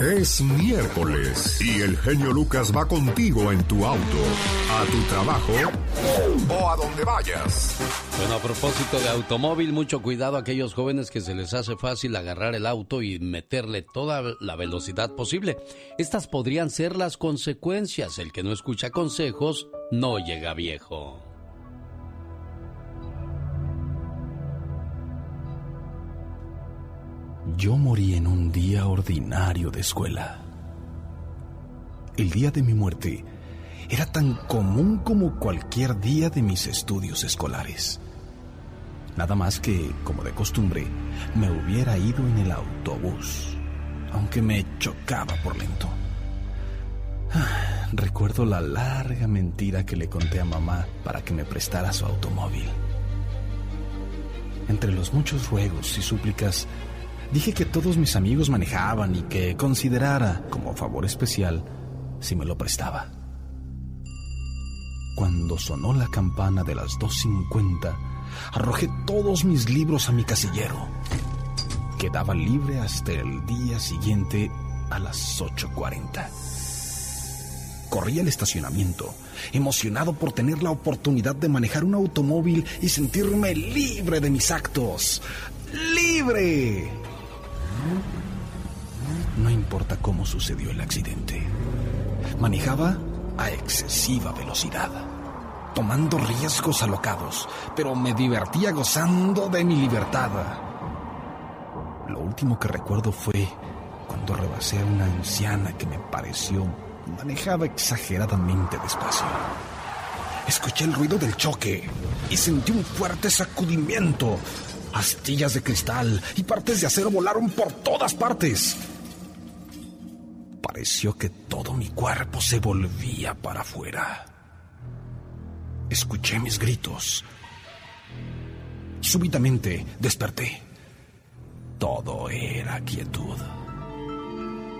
Es miércoles y el genio Lucas va contigo en tu auto, a tu trabajo o a donde vayas. Bueno, a propósito de automóvil, mucho cuidado a aquellos jóvenes que se les hace fácil agarrar el auto y meterle toda la velocidad posible. Estas podrían ser las consecuencias. El que no escucha consejos no llega viejo. Yo morí en un día ordinario de escuela. El día de mi muerte era tan común como cualquier día de mis estudios escolares. Nada más que, como de costumbre, me hubiera ido en el autobús, aunque me chocaba por lento. Recuerdo la larga mentira que le conté a mamá para que me prestara su automóvil. Entre los muchos ruegos y súplicas, dije que todos mis amigos manejaban y que considerara como favor especial si me lo prestaba. Cuando sonó la campana de las 2.50, arrojé todos mis libros a mi casillero. Quedaba libre hasta el día siguiente a las 8.40. Corrí al estacionamiento, emocionado por tener la oportunidad de manejar un automóvil y sentirme libre de mis actos. ¡Libre! No importa cómo sucedió el accidente. Manejaba a excesiva velocidad, tomando riesgos alocados, pero me divertía gozando de mi libertad. Lo último que recuerdo fue cuando rebasé a una anciana que me pareció manejaba exageradamente despacio. Escuché el ruido del choque y sentí un fuerte sacudimiento. Astillas de cristal y partes de acero volaron por todas partes. Pareció que todo mi cuerpo se volvía para afuera. Escuché mis gritos. Súbitamente desperté. Todo era quietud.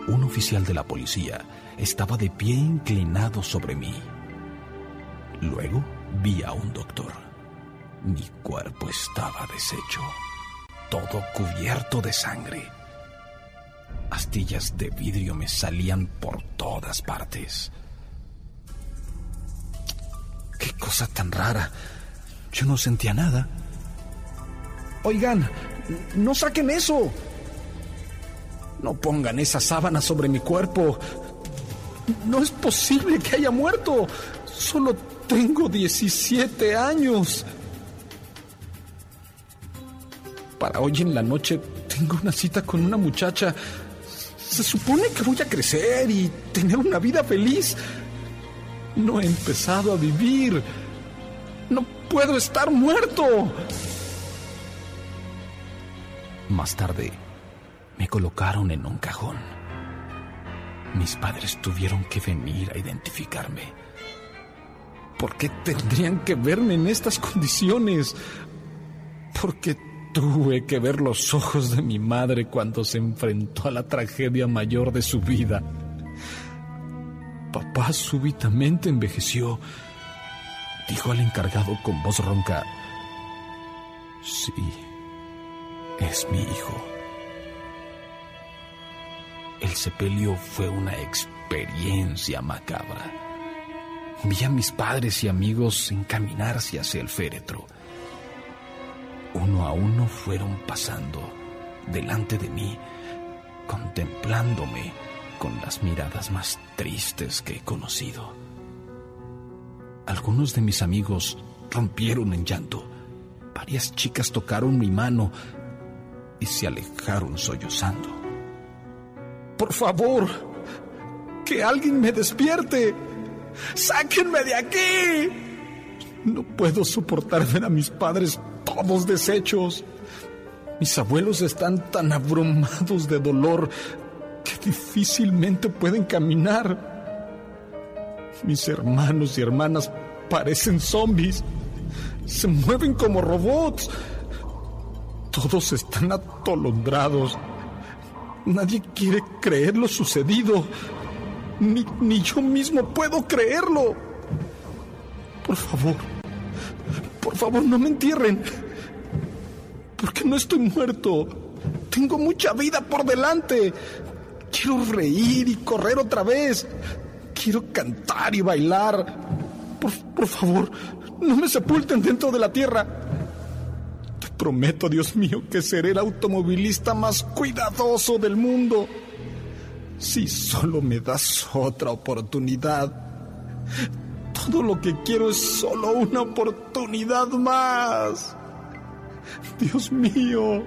Un oficial de la policía estaba de pie inclinado sobre mí. Luego vi a un doctor. Mi cuerpo estaba deshecho, todo cubierto de sangre. Astillas de vidrio me salían por todas partes. Qué cosa tan rara. Yo no sentía nada. Oigan, no saquen eso. No pongan esa sábana sobre mi cuerpo. No es posible que haya muerto. Solo tengo 17 años. Para hoy en la noche tengo una cita con una muchacha. Se supone que voy a crecer y tener una vida feliz. No he empezado a vivir. No puedo estar muerto. Más tarde, me colocaron en un cajón. Mis padres tuvieron que venir a identificarme. ¿Por qué tendrían que verme en estas condiciones? Porque tuve que ver los ojos de mi madre cuando se enfrentó a la tragedia mayor de su vida. Papá súbitamente envejeció. Dijo al encargado con voz ronca, sí, es mi hijo. El sepelio fue una experiencia macabra. Vi a mis padres y amigos encaminarse hacia el féretro. Uno a uno fueron pasando delante de mí, contemplándome con las miradas más tristes que he conocido. Algunos de mis amigos rompieron en llanto. Varias chicas tocaron mi mano y se alejaron sollozando. Por favor, que alguien me despierte. Sáquenme de aquí. No puedo soportar ver a mis padres todos deshechos. Mis abuelos están tan abrumados de dolor que difícilmente pueden caminar. Mis hermanos y hermanas parecen zombies. Se mueven como robots. Todos están atolondrados. Nadie quiere creer lo sucedido. Ni, ni yo mismo puedo creerlo. Por favor, por favor, no me entierren. Porque no estoy muerto. Tengo mucha vida por delante. Quiero reír y correr otra vez. Quiero cantar y bailar. Por, por favor, no me sepulten dentro de la tierra. Te prometo, Dios mío, que seré el automovilista más cuidadoso del mundo. Si solo me das otra oportunidad. Todo lo que quiero es solo una oportunidad más. Dios mío,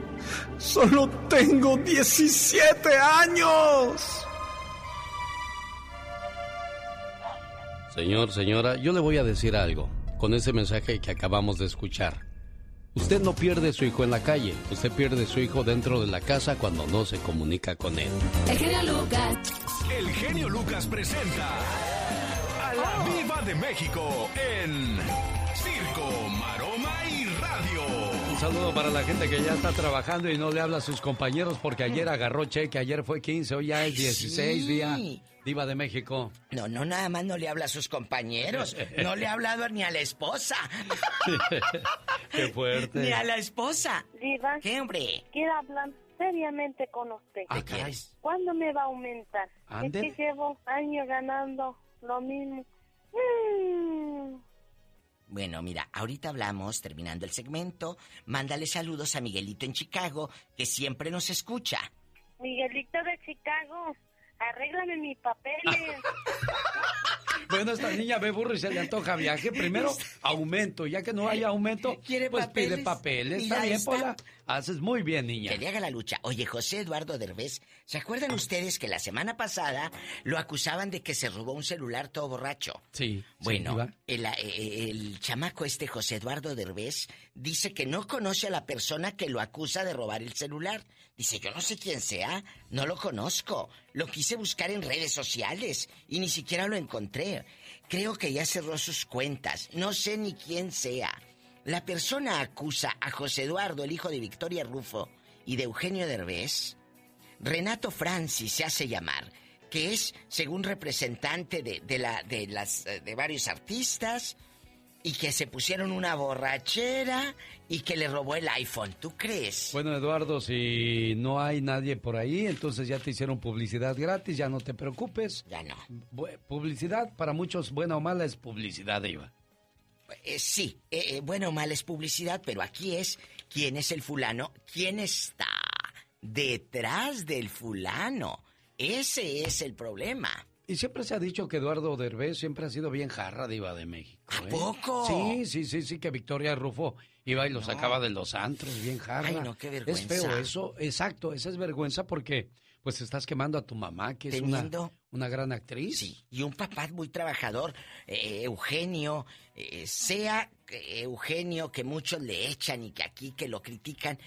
solo tengo 17 años. Señor, señora, yo le voy a decir algo con ese mensaje que acabamos de escuchar. Usted no pierde su hijo en la calle, usted pierde su hijo dentro de la casa cuando no se comunica con él. El genio Lucas. El genio Lucas presenta de México en Circo, Maroma y Radio. Un saludo para la gente que ya está trabajando y no le habla a sus compañeros porque ayer agarró cheque, ayer fue 15, hoy ya es 16 día. Diva de México. No, no, nada más no le habla a sus compañeros. No le ha hablado ni a la esposa. Qué fuerte. Ni a la esposa. Diva, ¿Qué, hombre? quiero hablar seriamente con usted. Ah, ¿Qué caray. quieres? ¿Cuándo me va a aumentar? Ande. Es que llevo años ganando lo mismo. Mm. Bueno, mira, ahorita hablamos, terminando el segmento. Mándale saludos a Miguelito en Chicago, que siempre nos escucha. Miguelito de Chicago, arréglame mis papeles. Bueno, esta niña ve burro y se le antoja viaje. Primero, aumento. Ya que no hay aumento, ¿Quiere pues pide papeles? papeles. Mira Está bien, esta. Pola. Haces muy bien, niña. Que le haga la lucha. Oye, José Eduardo Derbez, ¿se acuerdan ustedes que la semana pasada lo acusaban de que se robó un celular todo borracho? Sí. Bueno, el, eh, el chamaco este José Eduardo Derbez dice que no conoce a la persona que lo acusa de robar el celular. Dice, yo no sé quién sea, no lo conozco. Lo quise buscar en redes sociales y ni siquiera lo encontré. Creo que ya cerró sus cuentas. No sé ni quién sea. La persona acusa a José Eduardo, el hijo de Victoria Rufo y de Eugenio Derbez. Renato Francis se hace llamar, que es, según representante de, de la, de, las, eh, de varios artistas, y que se pusieron una borrachera y que le robó el iPhone. ¿Tú crees? Bueno, Eduardo, si no hay nadie por ahí, entonces ya te hicieron publicidad gratis, ya no te preocupes. Ya no. Publicidad, para muchos, buena o mala, es publicidad, Diva. Eh, sí, eh, eh, bueno o mal es publicidad, pero aquí es quién es el fulano, quién está detrás del fulano. Ese es el problema. Y siempre se ha dicho que Eduardo Derbez siempre ha sido bien jarra diva de México. ¿A ¿eh? poco? Sí, sí, sí, sí, que Victoria Rufo iba y lo sacaba de los antros, bien jarra. Ay, no, qué Es vergüenza. feo eso, exacto, esa es vergüenza porque pues estás quemando a tu mamá, que es Teniendo- una gran actriz. Sí, y un papá muy trabajador, eh, Eugenio, eh, sea Eugenio que muchos le echan y que aquí que lo critican,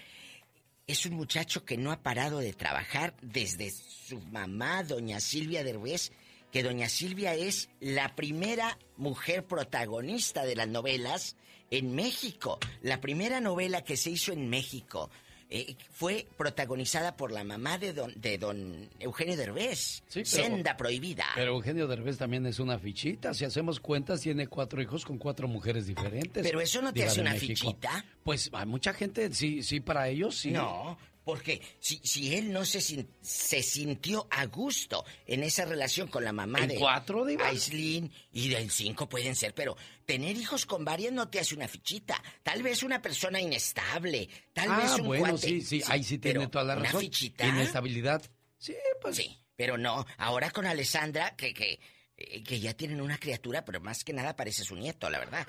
es un muchacho que no ha parado de trabajar desde su mamá, doña Silvia Derbez, que doña Silvia es la primera mujer protagonista de las novelas en México. La primera novela que se hizo en México eh, fue protagonizada por la mamá de don, de don Eugenio Derbez, Sí, pero- Senda Prohibida. Pero Eugenio Derbez también es una fichita. Si hacemos cuentas, tiene cuatro hijos con cuatro mujeres diferentes. Pero eso no te hace una México. fichita. Pues hay mucha gente, sí, sí, para ellos sí. No, porque si, si él no se, sin- se sintió a gusto en esa relación con la mamá ¿En de cuatro, Diva? Aislinn y en cinco pueden ser, pero tener hijos con varias no te hace una fichita. Tal vez una persona inestable, tal ah, vez un bueno, cuate. sí, sí, ahí sí tiene toda la una razón. fichita. Inestabilidad. Sí, pues. Sí, pero no. Ahora con Alessandra, que, que, que ya tienen una criatura, pero más que nada parece su nieto, la verdad.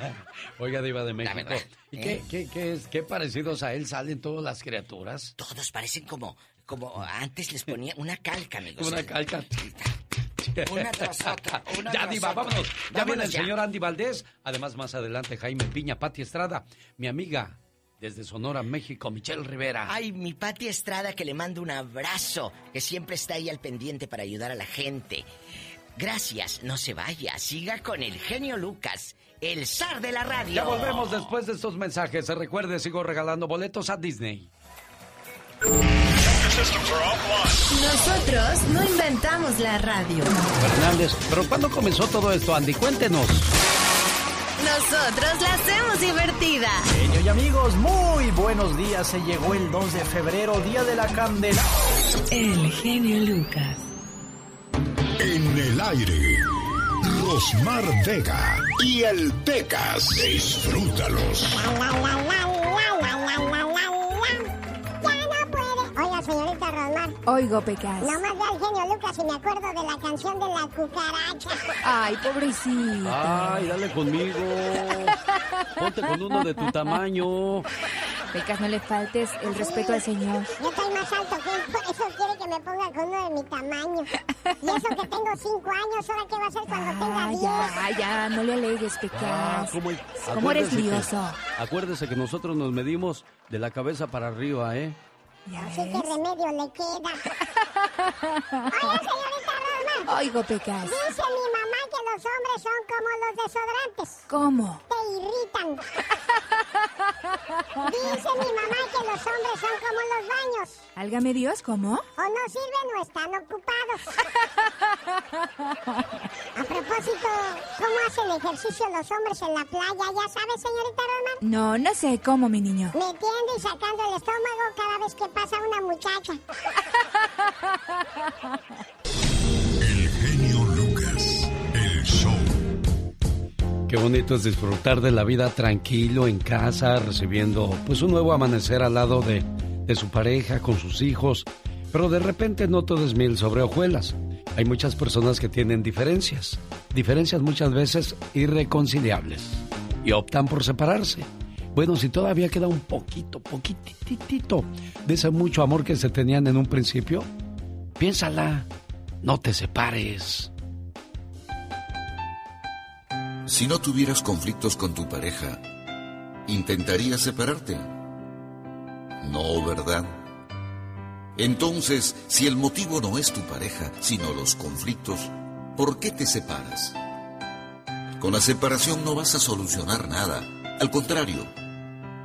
Oiga, Diva de México. verdad, ¿Y ¿eh? qué, qué, qué es, qué parecidos a él salen todas las criaturas? Todos parecen como, como antes les ponía una calca, amigos. Una calca. Una tras otra, una ya, tras Diva, otra. vámonos. Ya Vámonos viene el ya. señor Andy Valdés. Además, más adelante, Jaime Piña, Pati Estrada, mi amiga desde Sonora, México, Michelle Rivera. Ay, mi Pati Estrada que le mando un abrazo, que siempre está ahí al pendiente para ayudar a la gente. Gracias, no se vaya, siga con el genio Lucas, el zar de la radio. Ya volvemos después de estos mensajes. Recuerde, sigo regalando boletos a Disney. Nosotros no inventamos la radio. Fernández, pero ¿cuándo comenzó todo esto, Andy? Cuéntenos. nosotros la hacemos divertida. Genio y amigos, muy buenos días. Se llegó el 2 de febrero, Día de la Candela. El genio Lucas. En el aire, Rosmar Vega y el Pecas. Disfrútalos. Oiga, señorita Rosmar. Oigo, Pecas. No más ve al genio Lucas y me acuerdo de la canción de la cucaracha. Ay, pobrecito. Ay, dale conmigo. Ponte con uno de tu tamaño. Pecas, no le faltes el respeto al Señor. Yo estoy más alto que él, por eso que me ponga con uno de mi tamaño. Y eso que tengo cinco años, ¿ahora qué va a hacer cuando tenga Ah, diez? ya, ya, no le alegues, Pecas. Ah, ¿cómo, ¿Cómo eres acuérdese que- lioso? acuérdese que nosotros nos medimos de la cabeza para arriba, ¿eh? ¿Ya Así que remedio le queda. Oiga, señorita Rosmar. Oigo, Pecas. Dice mi mamá los hombres son como los desodorantes. ¿Cómo? Te irritan. Dice mi mamá que los hombres son como los baños. Álgame Dios, ¿cómo? O no sirven o están ocupados. A propósito, ¿cómo hacen ejercicio los hombres en la playa? ¿Ya sabe, señorita Rosmar? No, no sé cómo, mi niño. Metiendo y sacando el estómago cada vez que pasa una muchacha. Qué bonito es disfrutar de la vida tranquilo en casa, recibiendo pues un nuevo amanecer al lado de, de su pareja, con sus hijos. Pero de repente no todo es miel sobre hojuelas. Hay muchas personas que tienen diferencias, diferencias muchas veces irreconciliables y optan por separarse. Bueno, si todavía queda un poquito, poquititito de ese mucho amor que se tenían en un principio, piénsala, no te separes. Si no tuvieras conflictos con tu pareja, ¿intentarías separarte? No, ¿verdad? Entonces, si el motivo no es tu pareja, sino los conflictos, ¿por qué te separas? Con la separación no vas a solucionar nada. Al contrario,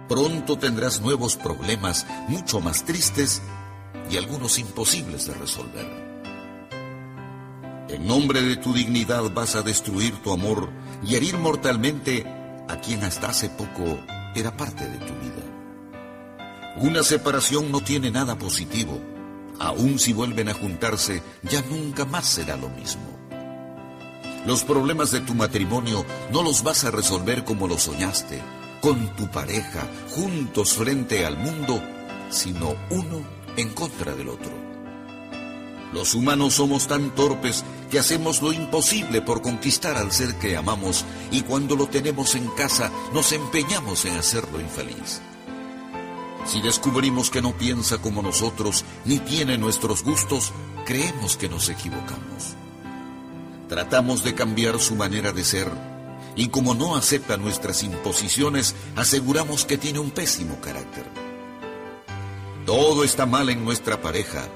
pronto tendrás nuevos problemas mucho más tristes y algunos imposibles de resolver. En nombre de tu dignidad vas a destruir tu amor y herir mortalmente a quien hasta hace poco era parte de tu vida. Una separación no tiene nada positivo. Aun si vuelven a juntarse, ya nunca más será lo mismo. Los problemas de tu matrimonio no los vas a resolver como lo soñaste, con tu pareja, juntos frente al mundo, sino uno en contra del otro. Los humanos somos tan torpes que hacemos lo imposible por conquistar al ser que amamos y cuando lo tenemos en casa nos empeñamos en hacerlo infeliz. Si descubrimos que no piensa como nosotros ni tiene nuestros gustos, creemos que nos equivocamos. Tratamos de cambiar su manera de ser y como no acepta nuestras imposiciones, aseguramos que tiene un pésimo carácter. Todo está mal en nuestra pareja,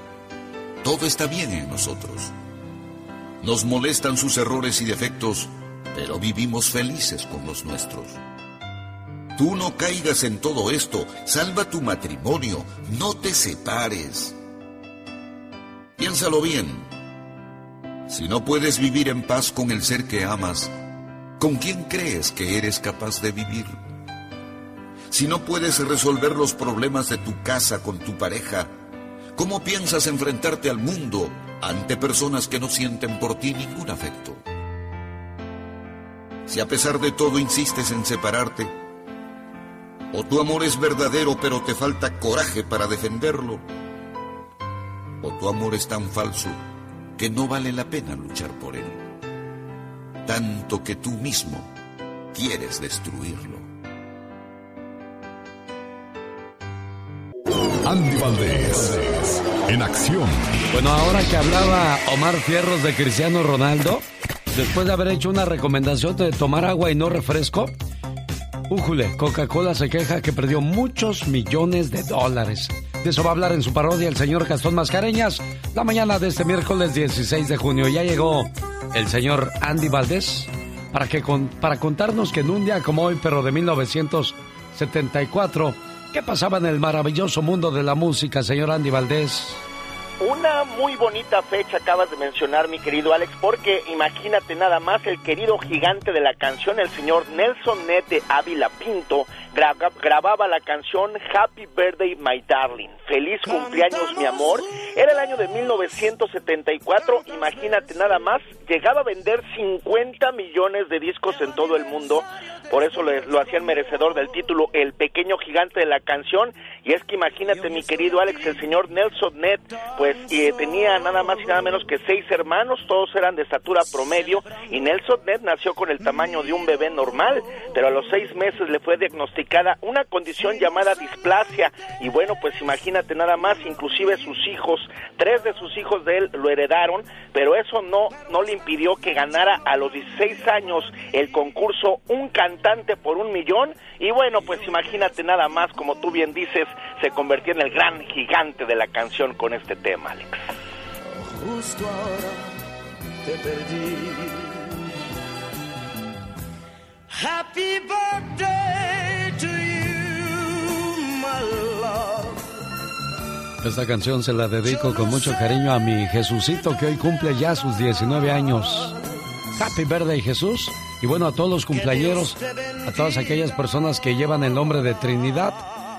todo está bien en nosotros. Nos molestan sus errores y defectos, pero vivimos felices con los nuestros. Tú no caigas en todo esto, salva tu matrimonio, no te separes. Piénsalo bien. Si no puedes vivir en paz con el ser que amas, ¿con quién crees que eres capaz de vivir? Si no puedes resolver los problemas de tu casa con tu pareja, ¿cómo piensas enfrentarte al mundo ante personas que no sienten por ti ningún afecto? Si a pesar de todo insistes en separarte, o tu amor es verdadero pero te falta coraje para defenderlo, o tu amor es tan falso que no vale la pena luchar por él, tanto que tú mismo quieres destruirlo. Andy Valdés. En acción. Bueno, ahora que hablaba Omar Fierros de Cristiano Ronaldo, después de haber hecho una recomendación de tomar agua y no refresco, újule, Coca-Cola se queja que perdió muchos millones de dólares. De eso va a hablar en su parodia el señor Gastón Mascareñas la mañana de este miércoles 16 de junio. Ya llegó el señor Andy Valdés para, que con- para contarnos que en un día como hoy, pero de 1974, ¿qué pasaba en el maravilloso mundo de la música, señor Andy Valdés? Una muy bonita fecha acabas de mencionar, mi querido Alex, porque imagínate nada más el querido gigante de la canción, el señor Nelson Net de Ávila Pinto, grababa la canción Happy Birthday My Darling, feliz cumpleaños mi amor. Era el año de 1974, imagínate nada más, llegaba a vender 50 millones de discos en todo el mundo, por eso lo hacían merecedor del título El pequeño gigante de la canción, y es que imagínate mi querido Alex, el señor Nelson Net, pues tenía nada más y nada menos que seis hermanos, todos eran de estatura promedio, y Nelson Net nació con el tamaño de un bebé normal, pero a los seis meses le fue diagnosticado una condición llamada displasia y bueno pues imagínate nada más inclusive sus hijos tres de sus hijos de él lo heredaron pero eso no no le impidió que ganara a los 16 años el concurso un cantante por un millón y bueno pues imagínate nada más como tú bien dices se convirtió en el gran gigante de la canción con este tema Alex justo ahora te perdí Happy birthday to you, my love. Esta canción se la dedico con mucho cariño a mi Jesucito que hoy cumple ya sus 19 años. Happy birthday Jesús. Y bueno, a todos los cumpleaños, a todas aquellas personas que llevan el nombre de Trinidad.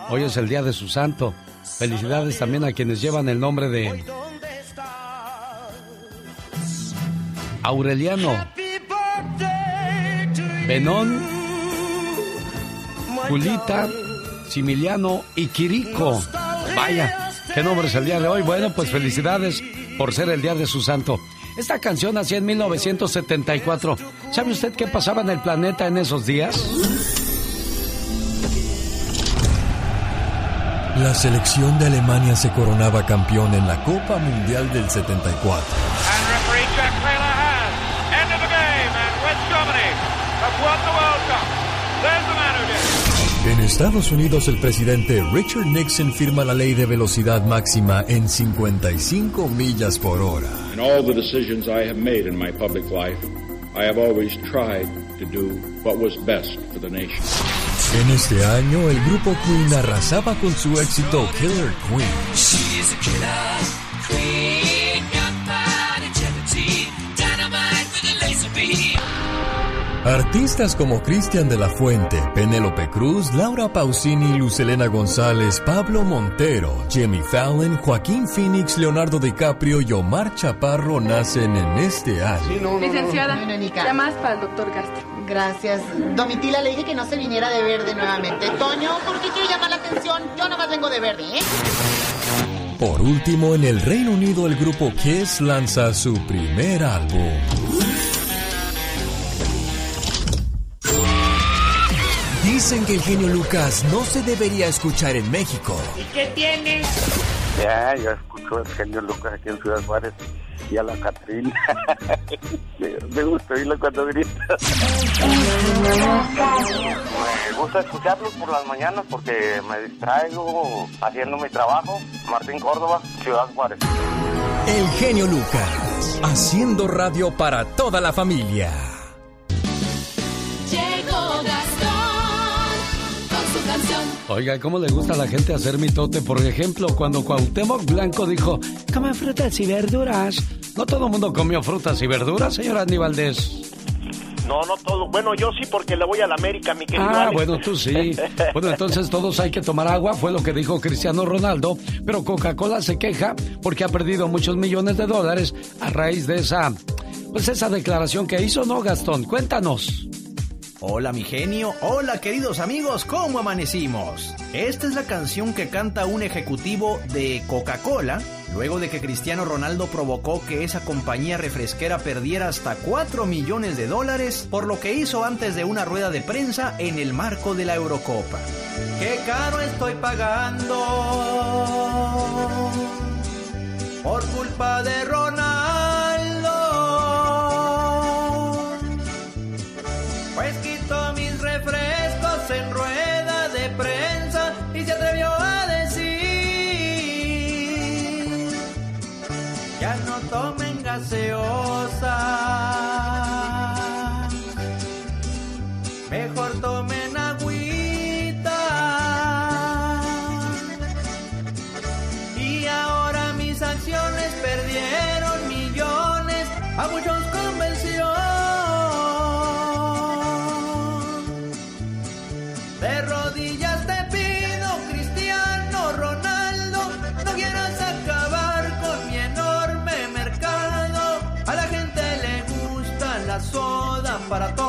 Hoy es el día de su santo. Felicidades también a quienes llevan el nombre de Aureliano. Benón, Julita, Similiano y Quirico. Vaya, qué nombre es el día de hoy. Bueno, pues felicidades por ser el día de su santo. Esta canción hacía en 1974. ¿Sabe usted qué pasaba en el planeta en esos días? La selección de Alemania se coronaba campeón en la Copa Mundial del 74. En Estados Unidos, el presidente Richard Nixon firma la ley de velocidad máxima en 55 millas por hora. In all the decisions I have made in my public life, I have always tried to do what was best for the nation. En este año, el grupo Queen arrasaba con su éxito Killer Queen. She's a killer queen, gunpowder jealousy, dynamite with a laser beam. Artistas como Cristian de la Fuente, Penélope Cruz, Laura Pausini, Lucelena González, Pablo Montero, Jimmy Fallon, Joaquín Phoenix, Leonardo DiCaprio y Omar Chaparro nacen en este año. Licenciada, llamas para el doctor Castro. Gracias. Domitila le dije que no se viniera de verde nuevamente. Toño, ¿por qué quiere llamar la atención? Yo nada más vengo de verde, ¿eh? Por último, en el Reino Unido, el grupo Kiss lanza su primer álbum. Dicen que el genio Lucas no se debería escuchar en México. ¿Y qué tiene? Ya, yo escucho al genio Lucas aquí en Ciudad Juárez y a la Catrina. me gusta oírlo cuando grita. me gusta escucharlos por las mañanas porque me distraigo haciendo mi trabajo. Martín Córdoba, Ciudad Juárez. El genio Lucas, haciendo radio para toda la familia. Llegó Gastón con su canción. Oiga, ¿cómo le gusta a la gente hacer mitote? Por ejemplo, cuando Cuauhtémoc Blanco dijo, come frutas y verduras. No todo el mundo comió frutas y verduras, señor Andy Valdés. No, no todo. Bueno, yo sí porque le voy a la América, mi querido Ah, Alex. bueno, tú sí. Bueno, entonces todos hay que tomar agua, fue lo que dijo Cristiano Ronaldo, pero Coca-Cola se queja porque ha perdido muchos millones de dólares a raíz de esa, pues esa declaración que hizo, ¿no, Gastón? Cuéntanos. Hola mi genio, hola queridos amigos, ¿cómo amanecimos? Esta es la canción que canta un ejecutivo de Coca-Cola luego de que Cristiano Ronaldo provocó que esa compañía refresquera perdiera hasta 4 millones de dólares por lo que hizo antes de una rueda de prensa en el marco de la Eurocopa. ¡Qué caro estoy pagando! Por culpa de Ronaldo. Tomen gaseosa, mejor tomen para todos.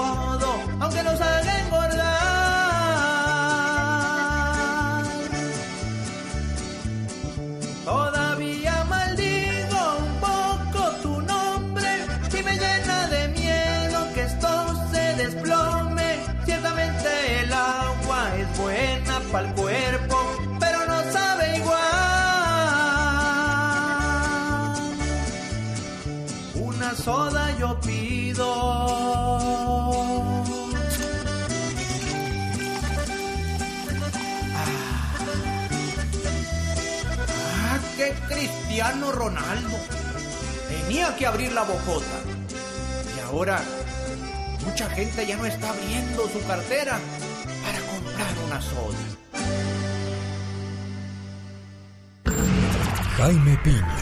Cristiano Ronaldo. Tenía que abrir la bocota. Y ahora mucha gente ya no está abriendo su cartera para comprar una soda. Jaime Piña,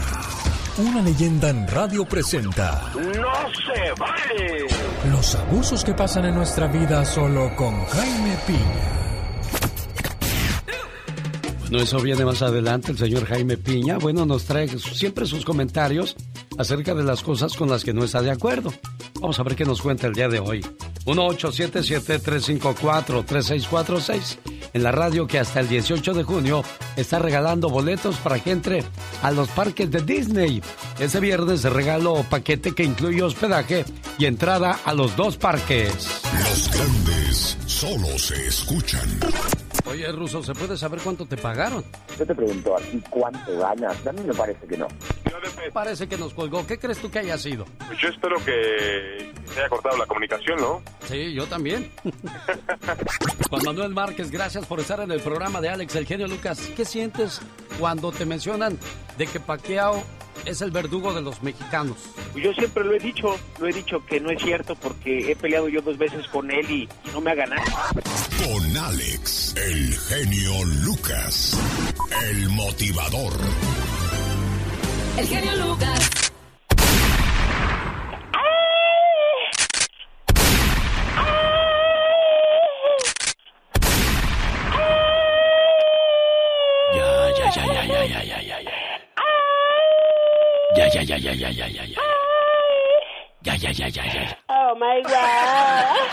una leyenda en radio presenta ¡No se vale! los abusos que pasan en nuestra vida solo con Jaime Piña. Bueno, eso viene más adelante. El señor Jaime Piña, bueno, nos trae siempre sus comentarios acerca de las cosas con las que no está de acuerdo. Vamos a ver qué nos cuenta el día de hoy. 1877-354-3646. En la radio que hasta el 18 de junio está regalando boletos para que entre a los parques de Disney. Ese viernes regalo paquete que incluye hospedaje y entrada a los dos parques. Los grandes solo se escuchan. Oye, Ruso, ¿se puede saber cuánto te pagaron? Yo te pregunto a ti cuánto ganas. A mí me parece que no. Parece que nos colgó. ¿Qué crees tú que haya sido? Pues yo espero que se haya cortado la comunicación, ¿no? Sí, yo también. Juan Manuel Márquez, gracias por estar en el programa de Alex, el genio Lucas. ¿Qué sientes cuando te mencionan de que Paquiao es el verdugo de los mexicanos? Yo siempre lo he dicho, lo he dicho que no es cierto porque he peleado yo dos veces con él y no me ha ganado. Con Alex, el genio Lucas. El motivador. El genio Lucas. Ya, ya, ya, ya, ya, ya, ya, ya, ya. Ya, ya, ya, ya, ya, ya, ya, ya. Ya, ya, ya. Oh my God.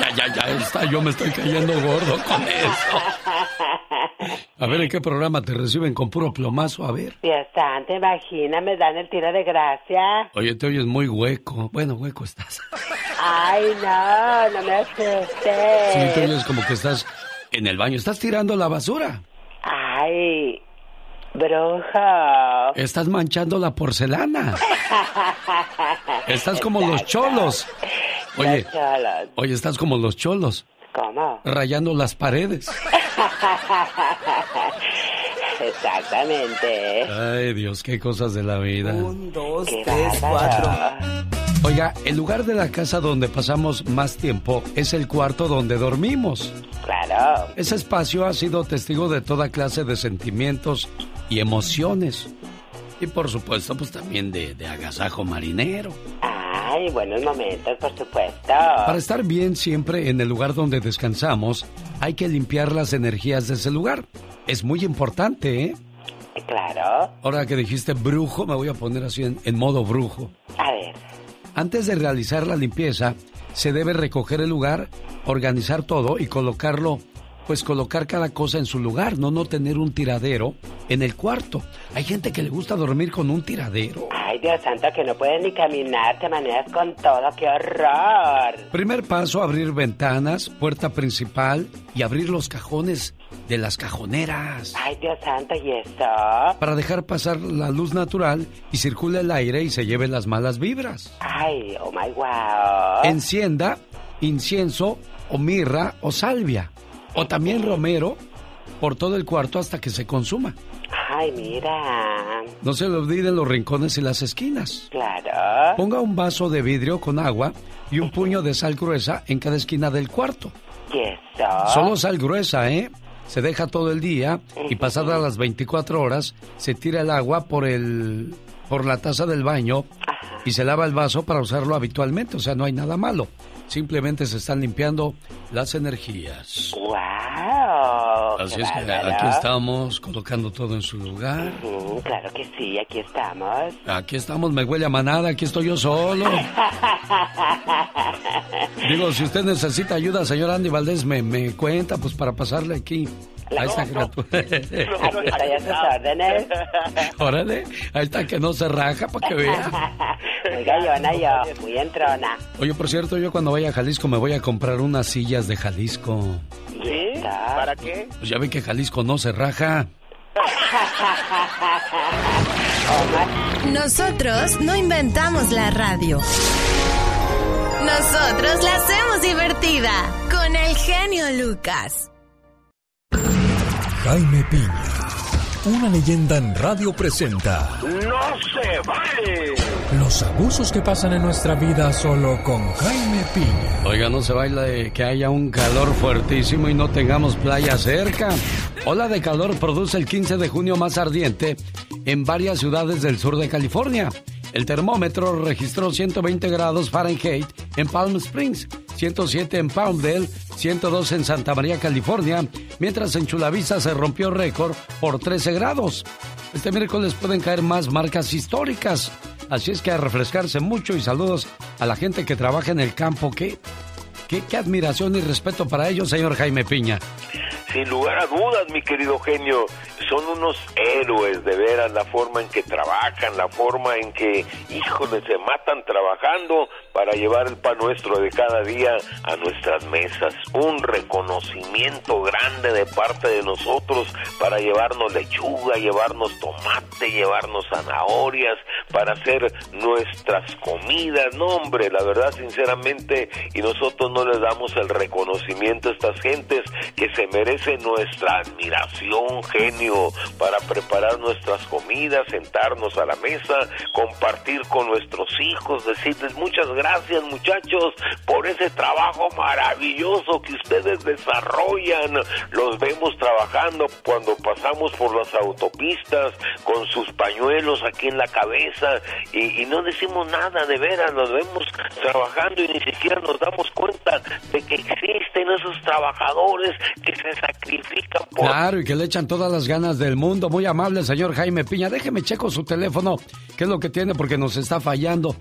Ya, ya, ya está. Yo me estoy cayendo gordo con eso. A ver, ¿en qué programa te reciben con puro plomazo? A ver. Dios santo, imagina, me dan el tiro de gracia. Oye, te oyes muy hueco. Bueno, hueco estás. Ay, no, no me Sí, asustes. te oyes como que estás en el baño. Estás tirando la basura. Ay, brujo. Estás manchando la porcelana. Estás como los cholos. Oye, Los cholos. oye, estás como los cholos. ¿Cómo? Rayando las paredes. Exactamente. Ay, Dios, qué cosas de la vida. dos, tres, cuatro. Oiga, el lugar de la casa donde pasamos más tiempo es el cuarto donde dormimos. Claro. Ese espacio ha sido testigo de toda clase de sentimientos y emociones. Y por supuesto, pues también de, de agasajo marinero. Ay, buenos momentos, por supuesto. Para estar bien siempre en el lugar donde descansamos, hay que limpiar las energías de ese lugar. Es muy importante, ¿eh? Claro. Ahora que dijiste brujo, me voy a poner así en, en modo brujo. A ver. Antes de realizar la limpieza, se debe recoger el lugar, organizar todo y colocarlo, pues colocar cada cosa en su lugar, no no tener un tiradero en el cuarto. Hay gente que le gusta dormir con un tiradero. Ay, Dios santo, que no puedes ni caminar, te manejas con todo, qué horror. Primer paso, abrir ventanas, puerta principal y abrir los cajones de las cajoneras. Ay, Dios santo, ¿y eso? Para dejar pasar la luz natural y circule el aire y se lleve las malas vibras. Ay, oh my wow. Encienda incienso o mirra o salvia. O también romero por todo el cuarto hasta que se consuma. Ay, mira. No se le olviden los rincones y las esquinas. Claro. Ponga un vaso de vidrio con agua y un puño de sal gruesa en cada esquina del cuarto. ¿Y eso? Solo sal gruesa, ¿eh? Se deja todo el día y pasadas las 24 horas se tira el agua por el por la taza del baño y se lava el vaso para usarlo habitualmente, o sea, no hay nada malo. Simplemente se están limpiando las energías. ¡Wow! Así es que bárbaro. aquí estamos colocando todo en su lugar. Claro que sí, aquí estamos. Aquí estamos, me huele a manada, aquí estoy yo solo. Digo, si usted necesita ayuda, señor Andy Valdés, me, me cuenta, pues para pasarle aquí a esta criatura. Aquí estoy a sus órdenes. Órale, ahí está que no se raja para que vea. Muy gallona yo, muy entrona. Oye, por cierto, yo cuando vaya a Jalisco me voy a comprar unas sillas de Jalisco. ¿Sí? ¿Para qué? Pues ya ve que Jalisco no se raja. Nosotros no inventamos la radio. Nosotros la hacemos divertida. Con el genio Lucas. Jaime Piña, una leyenda en radio presenta ¡No se vale! los abusos que pasan en nuestra vida solo con Jaime Piña. Oiga, no se baila de que haya un calor fuertísimo y no tengamos playa cerca. Ola de calor produce el 15 de junio más ardiente en varias ciudades del sur de California. El termómetro registró 120 grados Fahrenheit en Palm Springs, 107 en Palmdale, 102 en Santa María, California, mientras en Chula Vista se rompió récord por 13 grados. Este miércoles pueden caer más marcas históricas, así es que a refrescarse mucho y saludos a la gente que trabaja en el campo. ¿Qué, qué, qué admiración y respeto para ellos, señor Jaime Piña. Sin lugar a dudas, mi querido genio, son unos héroes de veras la forma en que trabajan, la forma en que, híjole, se matan trabajando para llevar el pan nuestro de cada día a nuestras mesas. Un reconocimiento grande de parte de nosotros para llevarnos lechuga, llevarnos tomate, llevarnos zanahorias, para hacer nuestras comidas. No, hombre, la verdad, sinceramente, y nosotros no les damos el reconocimiento a estas gentes que se merecen nuestra admiración, genio, para preparar nuestras comidas, sentarnos a la mesa, compartir con nuestros hijos, decirles muchas gracias muchachos por ese trabajo maravilloso que ustedes desarrollan. Los vemos trabajando cuando pasamos por las autopistas con sus pañuelos aquí en la cabeza y, no decimos nada de veras, los vemos trabajando y ni siquiera nos damos cuenta de que existen esos trabajadores que se Claro, y que le echan todas las ganas del mundo. Muy amable, señor Jaime Piña. Déjeme checo su teléfono, qué es lo que tiene, porque nos está fallando.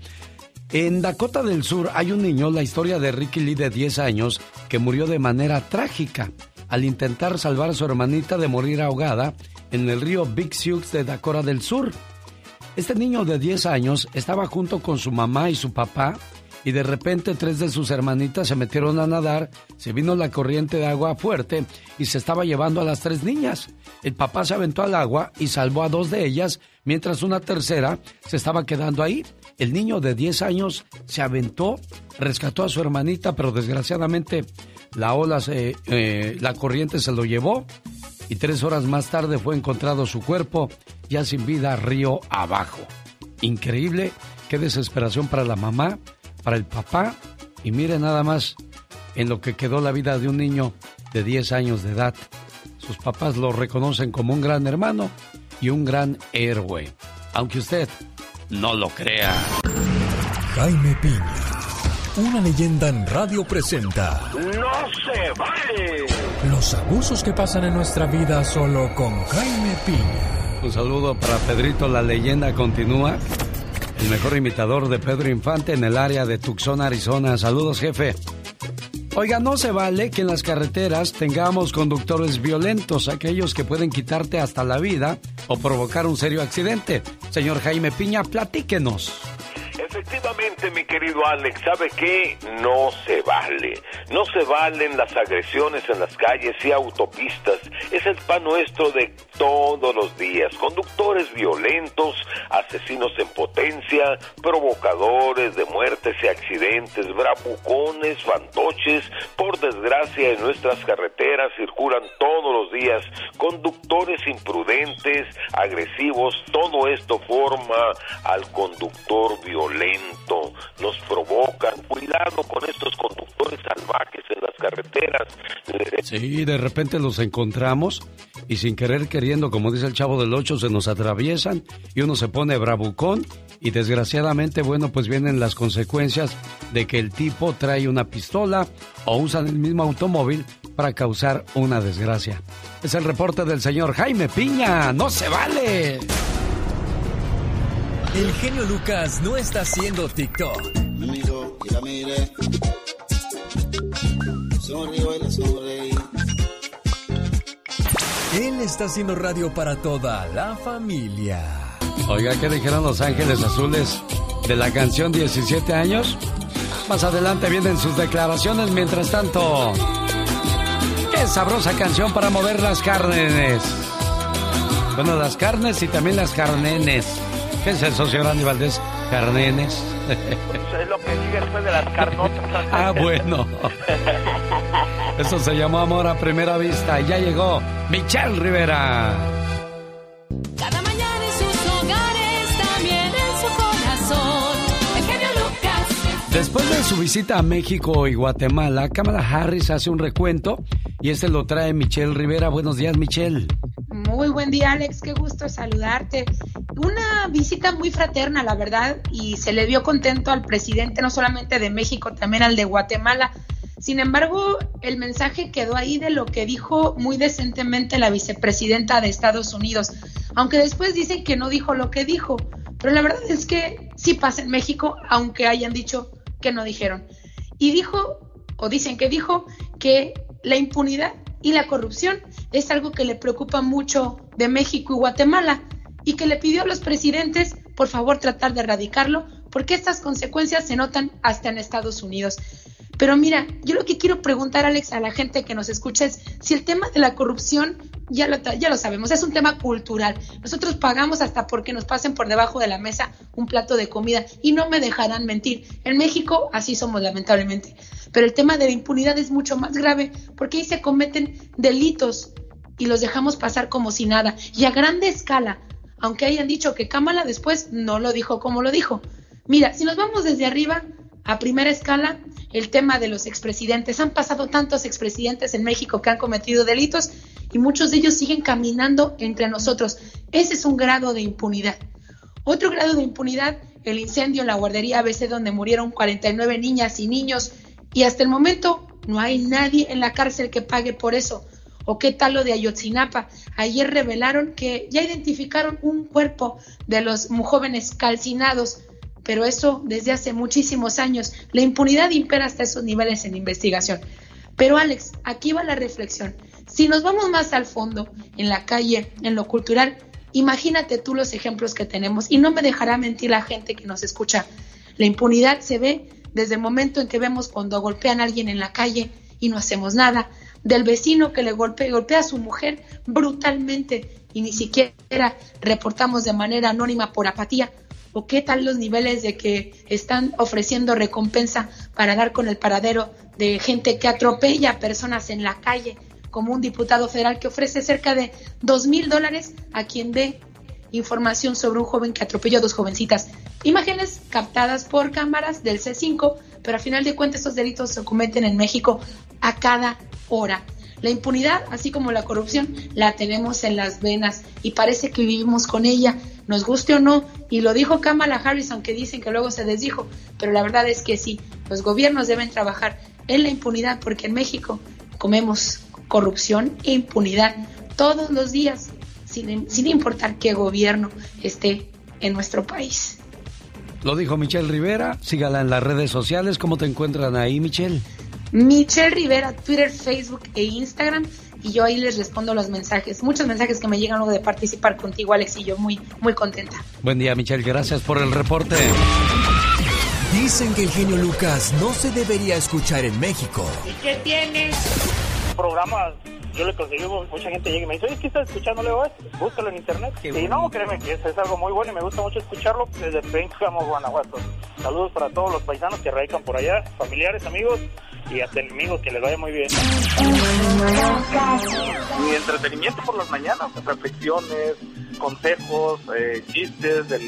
En Dakota del Sur hay un niño, la historia de Ricky Lee de 10 años, que murió de manera trágica al intentar salvar a su hermanita de morir ahogada en el río Big Sioux de Dakota del Sur. Este niño de 10 años estaba junto con su mamá y su papá y de repente tres de sus hermanitas se metieron a nadar, se vino la corriente de agua fuerte y se estaba llevando a las tres niñas. El papá se aventó al agua y salvó a dos de ellas, mientras una tercera se estaba quedando ahí. El niño de 10 años se aventó, rescató a su hermanita, pero desgraciadamente la ola, se, eh, la corriente se lo llevó y tres horas más tarde fue encontrado su cuerpo ya sin vida río abajo. Increíble, qué desesperación para la mamá, para el papá y mire nada más en lo que quedó la vida de un niño de 10 años de edad. Sus papás lo reconocen como un gran hermano y un gran héroe, aunque usted no lo crea. Jaime Piña, una leyenda en radio presenta ¡No se vale! los abusos que pasan en nuestra vida solo con Jaime Piña. Un saludo para Pedrito, la leyenda continúa. El mejor imitador de Pedro Infante en el área de Tucson, Arizona. Saludos, jefe. Oiga, no se vale que en las carreteras tengamos conductores violentos, aquellos que pueden quitarte hasta la vida o provocar un serio accidente. Señor Jaime Piña, platíquenos. Efectivamente, mi querido Alex, ¿sabe qué? No se vale. No se valen las agresiones en las calles y autopistas. Es el pan nuestro de todos los días. Conductores violentos, asesinos en potencia, provocadores de muertes y accidentes, bravucones, fantoches. Por desgracia, en nuestras carreteras circulan todos los días conductores imprudentes, agresivos. Todo esto forma al conductor violento. Nos provocan. Cuidado con estos conductores salvajes en las carreteras. Sí, de repente los encontramos y sin querer queriendo, como dice el chavo del 8, se nos atraviesan y uno se pone bravucón y desgraciadamente, bueno, pues vienen las consecuencias de que el tipo trae una pistola o usan el mismo automóvil para causar una desgracia. Es el reporte del señor Jaime Piña. ¡No se vale! El genio Lucas no está haciendo TikTok. Él está haciendo radio para toda la familia. Oiga, ¿qué dijeron los Ángeles Azules de la canción 17 años? Más adelante vienen sus declaraciones. Mientras tanto, qué sabrosa canción para mover las carnes. Bueno, las carnes y también las carnenes. ¿Qué es eso, señor Andy Valdés? Carnenes. Es lo que sigue después de las carnotas. Ah, bueno. Eso se llamó amor a primera vista. Y ya llegó Michelle Rivera. Cada mañana en sus hogares, también en su corazón. El genio Lucas. Después de su visita a México y Guatemala, Kamala Harris hace un recuento y este lo trae Michelle Rivera. Buenos días, Michelle. Muy buen día, Alex. Qué gusto saludarte. Una visita muy fraterna, la verdad, y se le vio contento al presidente, no solamente de México, también al de Guatemala. Sin embargo, el mensaje quedó ahí de lo que dijo muy decentemente la vicepresidenta de Estados Unidos, aunque después dicen que no dijo lo que dijo. Pero la verdad es que sí pasa en México, aunque hayan dicho que no dijeron. Y dijo, o dicen que dijo, que la impunidad y la corrupción es algo que le preocupa mucho de México y Guatemala y que le pidió a los presidentes, por favor, tratar de erradicarlo, porque estas consecuencias se notan hasta en Estados Unidos. Pero mira, yo lo que quiero preguntar, Alex, a la gente que nos escucha es si el tema de la corrupción, ya lo, ya lo sabemos, es un tema cultural. Nosotros pagamos hasta porque nos pasen por debajo de la mesa un plato de comida y no me dejarán mentir. En México así somos, lamentablemente. Pero el tema de la impunidad es mucho más grave porque ahí se cometen delitos y los dejamos pasar como si nada. Y a grande escala, aunque hayan dicho que Kamala después no lo dijo como lo dijo. Mira, si nos vamos desde arriba, a primera escala, el tema de los expresidentes. Han pasado tantos expresidentes en México que han cometido delitos y muchos de ellos siguen caminando entre nosotros. Ese es un grado de impunidad. Otro grado de impunidad, el incendio en la guardería ABC donde murieron 49 niñas y niños y hasta el momento no hay nadie en la cárcel que pague por eso. ¿O qué tal lo de Ayotzinapa? Ayer revelaron que ya identificaron un cuerpo de los jóvenes calcinados pero eso desde hace muchísimos años. La impunidad impera hasta esos niveles en investigación. Pero Alex, aquí va la reflexión. Si nos vamos más al fondo, en la calle, en lo cultural, imagínate tú los ejemplos que tenemos y no me dejará mentir la gente que nos escucha. La impunidad se ve desde el momento en que vemos cuando golpean a alguien en la calle y no hacemos nada, del vecino que le golpea, golpea a su mujer brutalmente y ni siquiera reportamos de manera anónima por apatía, o qué tal los niveles de que están ofreciendo recompensa para dar con el paradero de gente que atropella a personas en la calle, como un diputado federal que ofrece cerca de dos mil dólares a quien dé información sobre un joven que atropelló a dos jovencitas. Imágenes captadas por cámaras del C5, pero a final de cuentas estos delitos se cometen en México a cada hora. La impunidad, así como la corrupción, la tenemos en las venas y parece que vivimos con ella, nos guste o no. Y lo dijo Kamala Harris, aunque dicen que luego se desdijo, pero la verdad es que sí, los gobiernos deben trabajar en la impunidad porque en México comemos corrupción e impunidad todos los días, sin, sin importar qué gobierno esté en nuestro país. Lo dijo Michelle Rivera. Sígala en las redes sociales. ¿Cómo te encuentran ahí, Michelle? Michelle Rivera, Twitter, Facebook e Instagram. Y yo ahí les respondo los mensajes. Muchos mensajes que me llegan luego de participar contigo, Alex, y yo muy, muy contenta. Buen día, Michelle. Gracias por el reporte. Dicen que el genio Lucas no se debería escuchar en México. ¿Y qué tienes? Programas, yo le conseguí, mucha gente llega y me dice, oye, ¿qué estás escuchando Leo? Búscalo en internet. y no, créeme que es, es algo muy bueno y me gusta mucho escucharlo desde Pénjamo, Guanajuato. Saludos para todos los paisanos que radican por allá, familiares, amigos y hasta enemigos, que les vaya muy bien. Mi entretenimiento por las mañanas, reflexiones, consejos, eh, chistes, del,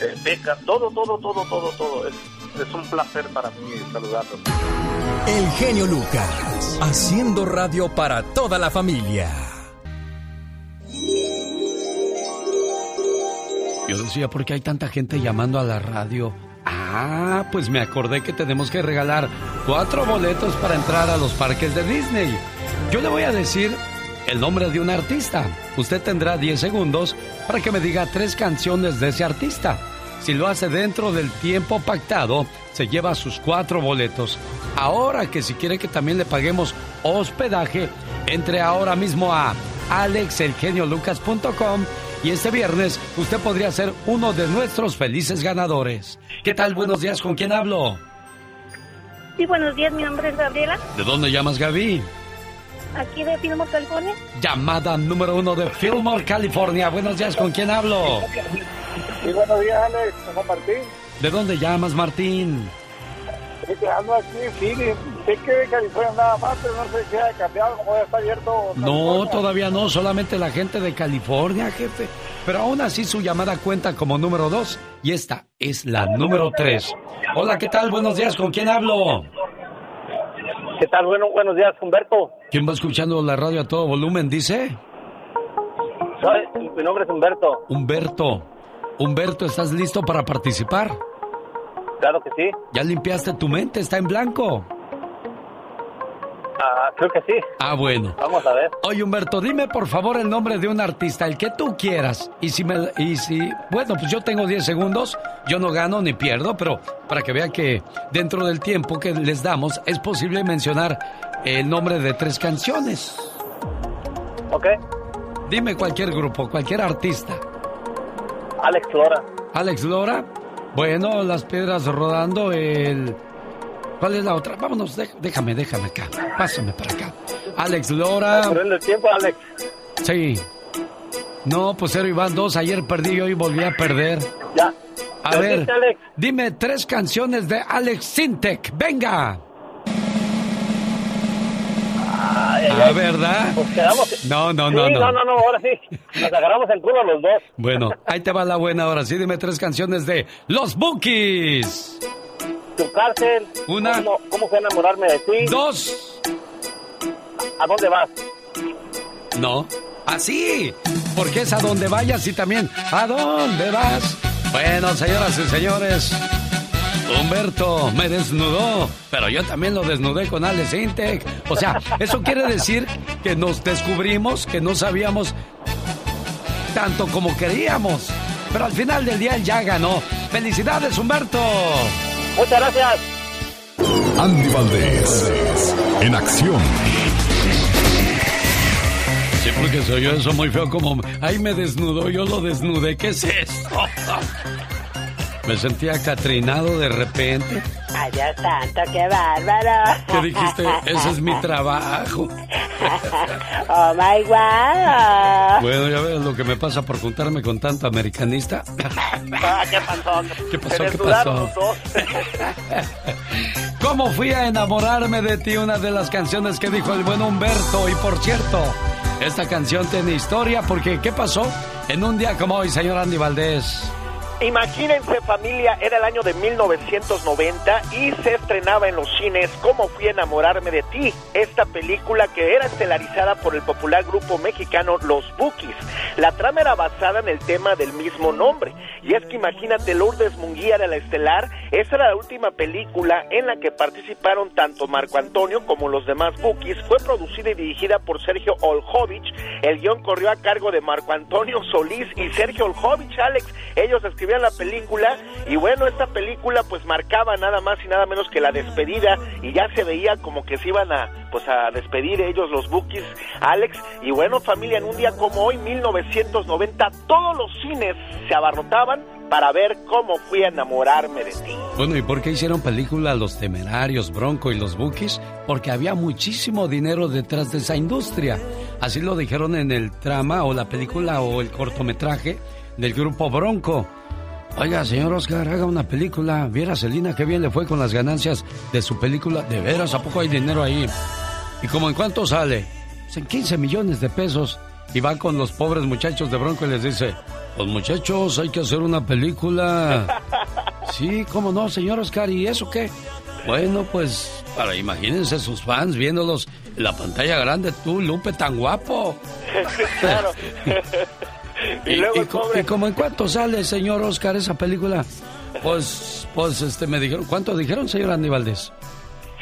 eh, becas, todo, todo, todo, todo, todo. Es, es un placer para mí saludarlos. El genio Lucas, haciendo radio para toda la familia. Yo decía, ¿por qué hay tanta gente llamando a la radio? Ah, pues me acordé que tenemos que regalar cuatro boletos para entrar a los parques de Disney. Yo le voy a decir el nombre de un artista. Usted tendrá 10 segundos para que me diga tres canciones de ese artista. Si lo hace dentro del tiempo pactado, se lleva sus cuatro boletos. Ahora que si quiere que también le paguemos hospedaje, entre ahora mismo a alexelgeniolucas.com y este viernes usted podría ser uno de nuestros felices ganadores. ¿Qué tal? Buenos días, ¿con quién hablo? Sí, buenos días, mi nombre es Gabriela, ¿De dónde llamas, Gaby? Aquí de Fillmore, California. Llamada número uno de Fillmore, California. Buenos días, ¿con quién hablo? Sí, buenos días, Alex. Soy Martín. ¿De dónde llamas, Martín? Ando aquí en Phoenix. Sé que de California nada más, pero no sé si ha cambiado, como ya está abierto. No, todavía no, solamente la gente de California, jefe. Pero aún así su llamada cuenta como número dos y esta es la número tres. Hola, ¿qué tal? Buenos días, ¿con quién hablo? ¿Qué tal? Bueno, buenos días, Humberto. ¿Quién va escuchando la radio a todo volumen, dice? Mi nombre es Humberto. Humberto. Humberto, ¿estás listo para participar? Claro que sí. ¿Ya limpiaste tu mente? ¿Está en blanco? Ah, creo que sí. Ah, bueno. Vamos a ver. Oye, Humberto, dime por favor el nombre de un artista, el que tú quieras. Y si me. Y si. Bueno, pues yo tengo 10 segundos. Yo no gano ni pierdo, pero para que vean que dentro del tiempo que les damos es posible mencionar el nombre de tres canciones. Ok. Dime cualquier grupo, cualquier artista. Alex Lora. Alex Lora. Bueno, las piedras rodando, el. ¿Cuál es la otra? Vámonos, dé- déjame, déjame acá. Pásame para acá. Alex Lora. Corriendo el tiempo, Alex. Sí. No, pues cero y van dos. Ayer perdí y hoy volví a perder. Ya. A ¿Lo ver, Alex? dime tres canciones de Alex Sintek. Venga. Ay, ay, Ah, ay. ¿verdad? Pues quedamos. No, no, Sí, no, no. no, no, no, ahora sí. Nos agarramos el culo los dos. Bueno, ahí te va la buena ahora. Sí, dime tres canciones de Los Bookies. Tu cárcel. Una. ¿Cómo, cómo fue enamorarme de ti? Dos. ¿A dónde vas? No. Así. Porque es a donde vayas y también a dónde vas. Bueno, señoras y señores. Humberto me desnudó, pero yo también lo desnudé con Alex Intec. O sea, eso quiere decir que nos descubrimos que no sabíamos tanto como queríamos. Pero al final del día él ya ganó. ¡Felicidades, Humberto! Muchas gracias. Andy Valdés, en acción. Sí, porque se oyó eso muy feo como... Ay, me desnudó, yo lo desnudé. ¿Qué es esto? Me sentía catrinado de repente. Ay, Dios santo, qué bárbaro. ¿Qué dijiste? Ese es mi trabajo. Oh my god. Bueno, ya ves lo que me pasa por juntarme con tanto americanista. Ah, ¿Qué pasó? ¿Qué pasó? ¿Qué pasó? ¿Cómo fui a enamorarme de ti? Una de las canciones que dijo el buen Humberto. Y por cierto, esta canción tiene historia porque ¿qué pasó? En un día como hoy, señor Andy Valdés. Imagínense familia, era el año de 1990 y se estrenaba en los cines Cómo fui a enamorarme de ti, esta película que era estelarizada por el popular grupo mexicano Los Bookies. La trama era basada en el tema del mismo nombre. Y es que imagínate Lourdes Munguía era la estelar, esa era la última película en la que participaron tanto Marco Antonio como los demás Bookies, fue producida y dirigida por Sergio Oljovich, el guion corrió a cargo de Marco Antonio Solís y Sergio Oljovich, Alex, ellos escribían la película y bueno, esta película pues marcaba nada más y nada menos que la despedida y ya se veía como que se iban a pues a despedir ellos los Bookies, Alex, y bueno familia, en un día como hoy, 1990, todos los cines se abarrotaban para ver cómo fui a enamorarme de ti. Bueno, ¿y por qué hicieron película Los Temerarios, Bronco y los Bookies? Porque había muchísimo dinero detrás de esa industria. Así lo dijeron en el trama o la película o el cortometraje del grupo Bronco. Oiga, señor Oscar, haga una película. Viera Celina qué bien le fue con las ganancias de su película. De veras, ¿a poco hay dinero ahí? ¿Y como en cuánto sale? Pues en 15 millones de pesos. Y va con los pobres muchachos de Bronco y les dice, pues muchachos, hay que hacer una película. Sí, cómo no, señor Oscar, ¿y eso qué? Bueno, pues, para imagínense sus fans viéndolos en la pantalla grande, tú, Lupe, tan guapo. claro. Y, y co- y como en cuánto sale, señor Oscar, esa película, pues, pues, este, me dijeron, ¿cuánto dijeron, señor Andy Valdés?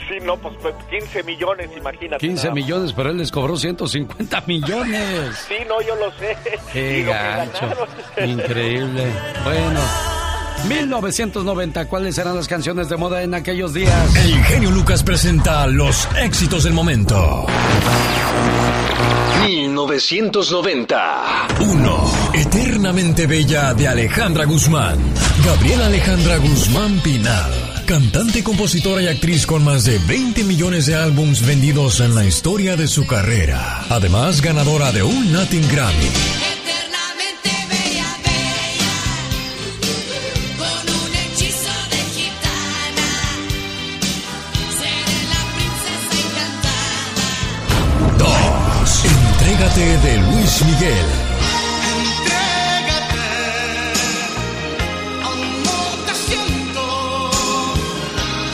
Sí, no, pues, pues, 15 millones, imagínate. 15 nada más. millones, pero él les cobró 150 millones. Sí, no, yo lo sé. Qué gancho. Increíble. Bueno. 1990, ¿cuáles eran las canciones de moda en aquellos días? El genio Lucas presenta los éxitos del momento. 1990. 1. Eternamente Bella de Alejandra Guzmán. Gabriela Alejandra Guzmán Pinal. Cantante, compositora y actriz con más de 20 millones de álbums vendidos en la historia de su carrera. Además, ganadora de un Latin Grammy. Entrégate de Luis Miguel. Amor, te siento.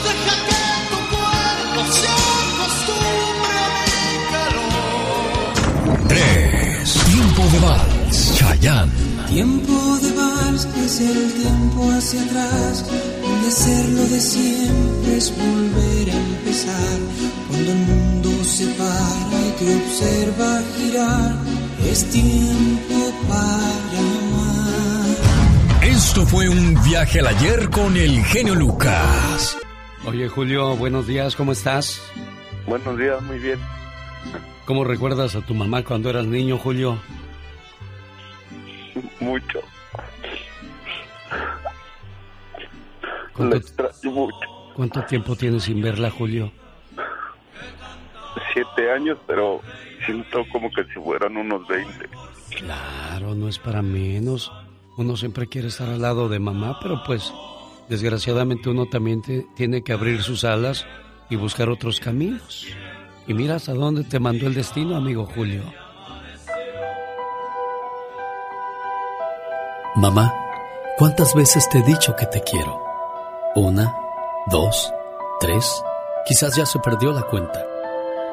Deja que tu cuerpo se acostumbre a mi calor. 3. Tiempo de Vals. Chayanne. Tiempo de vals es el tiempo hacia atrás, donde hacerlo de siempre es volver a empezar. Cuando el mundo se para te observa girar, es tiempo para amar. Esto fue un viaje al ayer con el genio Lucas. Oye, Julio, buenos días, ¿cómo estás? Buenos días, muy bien. ¿Cómo recuerdas a tu mamá cuando eras niño, Julio? Mucho. ¿Cuánto, La extraño mucho. cuánto tiempo tienes sin verla, Julio? Siete años, pero siento como que si fueran unos 20. Claro, no es para menos. Uno siempre quiere estar al lado de mamá, pero pues desgraciadamente uno también te- tiene que abrir sus alas y buscar otros caminos. Y mira hasta dónde te mandó el destino, amigo Julio. Mamá, ¿cuántas veces te he dicho que te quiero? Una, dos, tres, quizás ya se perdió la cuenta.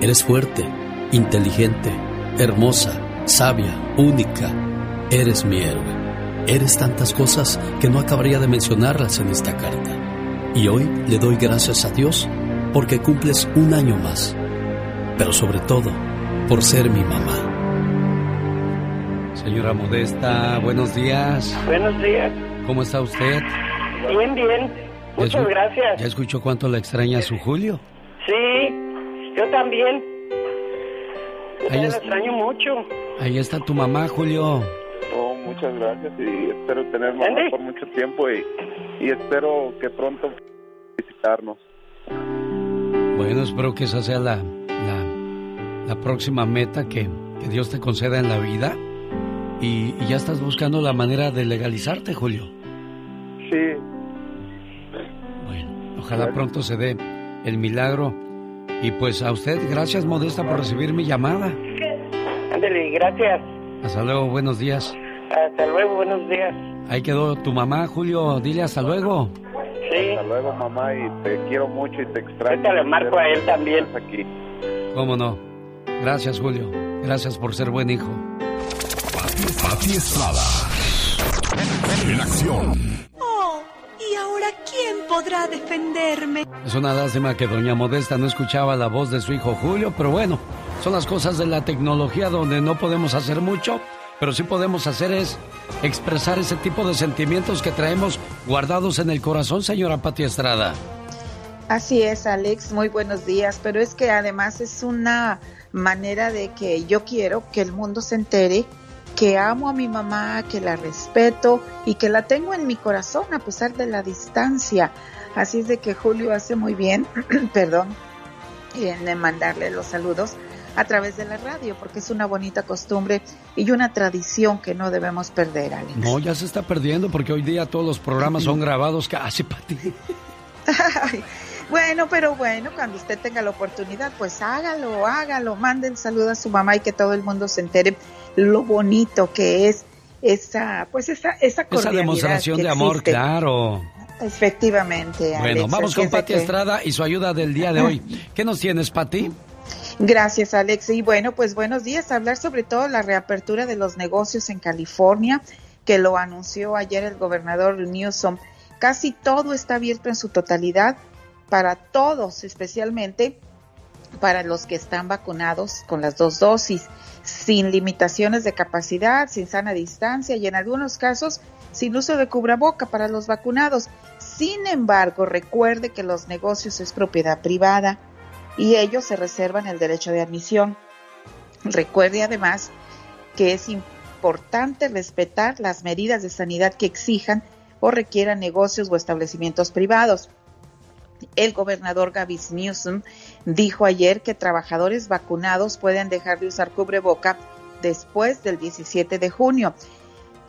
eres fuerte, inteligente, hermosa, sabia, única. Eres mi héroe. Eres tantas cosas que no acabaría de mencionarlas en esta carta. Y hoy le doy gracias a Dios porque cumples un año más. Pero sobre todo, por ser mi mamá. Señora Modesta, buenos días. Buenos días. ¿Cómo está usted? Bien, bien. ¿Ya Muchas gracias. ¿Ya escuchó cuánto le extraña a su Julio? Sí, yo también. Yo Ahí también es- lo extraño mucho. Ahí está tu mamá, Julio. Oh, muchas gracias y espero tener mamá ¿Andy? por mucho tiempo y, y espero que pronto visitarnos. Bueno, espero que esa sea la, la, la próxima meta que, que Dios te conceda en la vida. Y, y ya estás buscando la manera de legalizarte, Julio. Sí, Ojalá pronto se dé el milagro. Y pues a usted, gracias Modesta por recibir mi llamada. Ándale, gracias. Hasta luego, buenos días. Hasta luego, buenos días. Ahí quedó tu mamá, Julio. Dile hasta luego. Sí. hasta luego mamá y te quiero mucho y te extraño. Ahorita le marco a él también. Aquí. ¿Cómo no? Gracias, Julio. Gracias por ser buen hijo. Pati Estrada. En acción. Podrá defenderme? Es una lástima que doña Modesta no escuchaba la voz de su hijo Julio, pero bueno, son las cosas de la tecnología donde no podemos hacer mucho, pero sí podemos hacer es expresar ese tipo de sentimientos que traemos guardados en el corazón, señora Pati Estrada. Así es, Alex, muy buenos días, pero es que además es una manera de que yo quiero que el mundo se entere que amo a mi mamá, que la respeto y que la tengo en mi corazón a pesar de la distancia. Así es de que Julio hace muy bien, perdón, en mandarle los saludos a través de la radio, porque es una bonita costumbre y una tradición que no debemos perder, Alex. No, ya se está perdiendo porque hoy día todos los programas son grabados casi para ti. bueno, pero bueno, cuando usted tenga la oportunidad, pues hágalo, hágalo, manden saludos a su mamá y que todo el mundo se entere lo bonito que es esa, pues esa, esa Esa demostración de amor, claro. Efectivamente. Bueno, vamos con Pati Estrada y su ayuda del día de hoy. ¿Qué nos tienes, Pati? Gracias, Alex. Y bueno, pues buenos días. Hablar sobre todo la reapertura de los negocios en California, que lo anunció ayer el gobernador Newsom. Casi todo está abierto en su totalidad para todos, especialmente para los que están vacunados con las dos dosis, sin limitaciones de capacidad, sin sana distancia y en algunos casos sin uso de cubraboca para los vacunados. Sin embargo, recuerde que los negocios es propiedad privada y ellos se reservan el derecho de admisión. Recuerde además que es importante respetar las medidas de sanidad que exijan o requieran negocios o establecimientos privados. El gobernador Gavis Newsom dijo ayer que trabajadores vacunados pueden dejar de usar cubreboca después del 17 de junio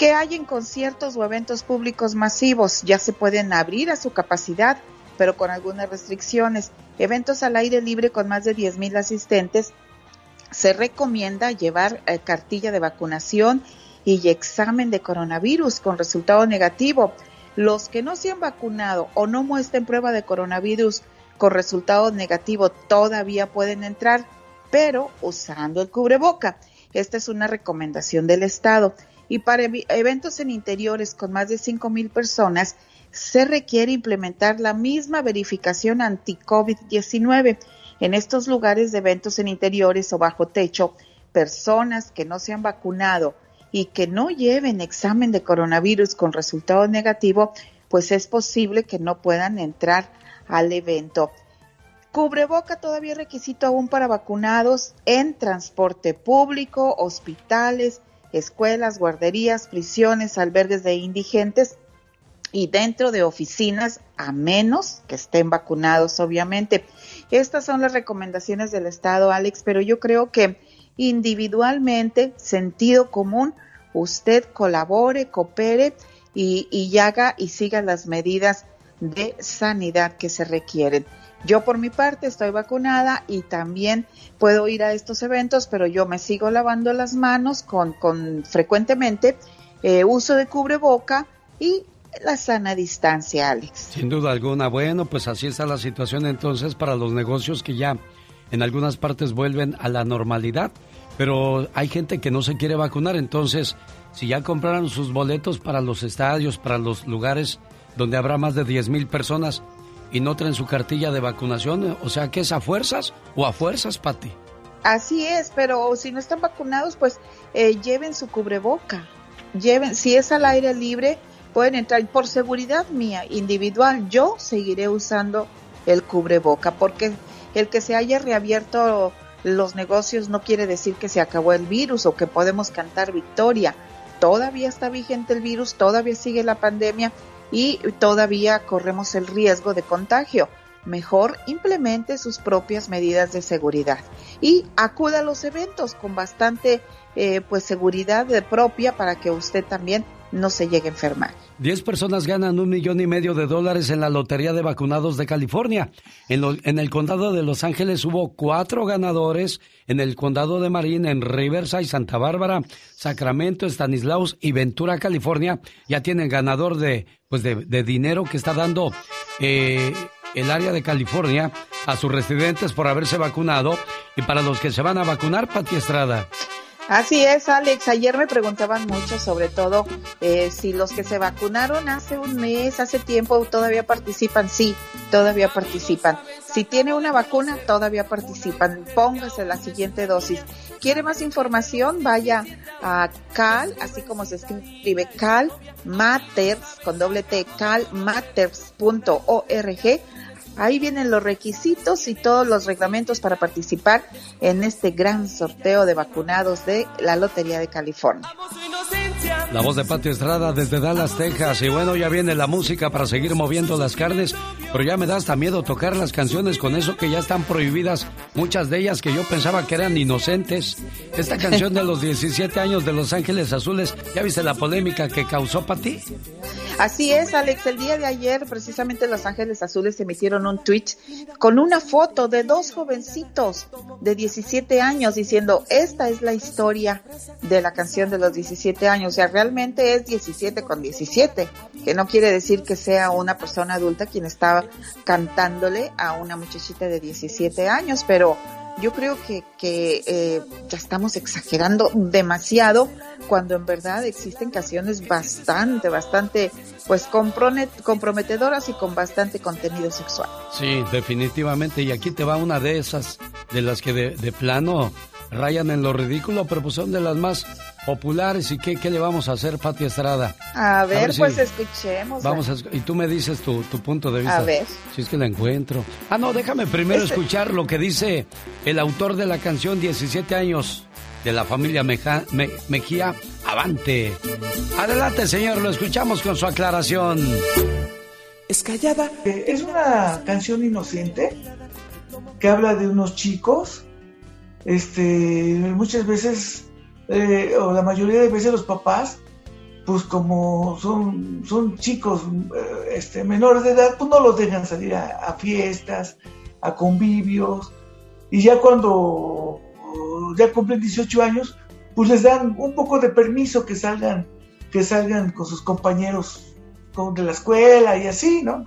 que hay en conciertos o eventos públicos masivos. Ya se pueden abrir a su capacidad, pero con algunas restricciones. Eventos al aire libre con más de 10.000 asistentes. Se recomienda llevar eh, cartilla de vacunación y examen de coronavirus con resultado negativo. Los que no se han vacunado o no muestren prueba de coronavirus con resultado negativo todavía pueden entrar, pero usando el cubreboca. Esta es una recomendación del Estado y para eventos en interiores con más de 5.000 personas se requiere implementar la misma verificación anti-COVID-19. En estos lugares de eventos en interiores o bajo techo, personas que no se han vacunado y que no lleven examen de coronavirus con resultado negativo, pues es posible que no puedan entrar al evento. Cubreboca todavía requisito aún para vacunados en transporte público, hospitales, escuelas, guarderías, prisiones, albergues de indigentes y dentro de oficinas, a menos que estén vacunados, obviamente. Estas son las recomendaciones del Estado, Alex, pero yo creo que individualmente, sentido común, usted colabore, coopere y, y haga y siga las medidas de sanidad que se requieren. Yo por mi parte estoy vacunada y también puedo ir a estos eventos, pero yo me sigo lavando las manos con, con frecuentemente, eh, uso de cubreboca y la sana distancia, Alex. Sin duda alguna. Bueno, pues así está la situación entonces para los negocios que ya en algunas partes vuelven a la normalidad, pero hay gente que no se quiere vacunar, entonces si ya compraron sus boletos para los estadios, para los lugares donde habrá más de 10 mil personas, y no traen su cartilla de vacunación. O sea, que es a fuerzas o a fuerzas, Pati. Así es, pero si no están vacunados, pues eh, lleven su cubreboca. Lleven, si es al aire libre, pueden entrar. Por seguridad mía individual, yo seguiré usando el cubreboca, porque el que se haya reabierto los negocios no quiere decir que se acabó el virus o que podemos cantar victoria. Todavía está vigente el virus, todavía sigue la pandemia y todavía corremos el riesgo de contagio. Mejor implemente sus propias medidas de seguridad y acuda a los eventos con bastante eh, pues seguridad propia para que usted también no se llegue a enfermar. Diez personas ganan un millón y medio de dólares en la Lotería de Vacunados de California. En, en, el condado de Los Ángeles hubo cuatro ganadores, en el condado de Marín, en Riverside, Santa Bárbara, Sacramento, Stanislaus y Ventura, California, ya tienen ganador de, pues de, dinero que está dando eh, el área de California a sus residentes por haberse vacunado y para los que se van a vacunar, Pati Estrada. Así es, Alex. Ayer me preguntaban mucho, sobre todo, eh, si los que se vacunaron hace un mes, hace tiempo, todavía participan. Sí, todavía participan. Si tiene una vacuna, todavía participan. Póngase la siguiente dosis. ¿Quiere más información? Vaya a Cal, así como se escribe Cal Matters, con doble T, calmatters.org Ahí vienen los requisitos y todos los reglamentos para participar en este gran sorteo de vacunados de la Lotería de California. La voz de Patio Estrada desde Dallas, Texas. Y bueno, ya viene la música para seguir moviendo las carnes, pero ya me da hasta miedo tocar las canciones con eso que ya están prohibidas, muchas de ellas que yo pensaba que eran inocentes. Esta canción de los 17 años de Los Ángeles Azules, ¿ya viste la polémica que causó para ti? Así es, Alex. El día de ayer, precisamente Los Ángeles Azules emitieron un tweet con una foto de dos jovencitos de 17 años diciendo, esta es la historia de la canción de los 17 años. O sea, realmente es 17 con 17, que no quiere decir que sea una persona adulta quien estaba cantándole a una muchachita de 17 años, pero yo creo que, que eh, ya estamos exagerando demasiado cuando en verdad existen canciones bastante, bastante, pues comprometedoras y con bastante contenido sexual. Sí, definitivamente. Y aquí te va una de esas, de las que de, de plano rayan en lo ridículo, pero pues son de las más populares. ¿Y qué, qué le vamos a hacer, Pati Estrada? A ver, pues escuchemos. Vamos y tú me dices tu, tu, punto de vista. A ver. Si es que la encuentro. Ah, no, déjame primero este escuchar lo que dice el autor de la canción 17 años de la familia Mejía Avante. Adelante, señor, lo escuchamos con su aclaración. Es callada. Eh, es una canción inocente que habla de unos chicos este, muchas veces, eh, o la mayoría de veces los papás, pues como son, son chicos eh, este, menores de edad, pues no los dejan salir a, fiestas, a convivios, y ya cuando ya cumplen 18 años, pues les dan un poco de permiso que salgan, que salgan con sus compañeros de la escuela y así, ¿no?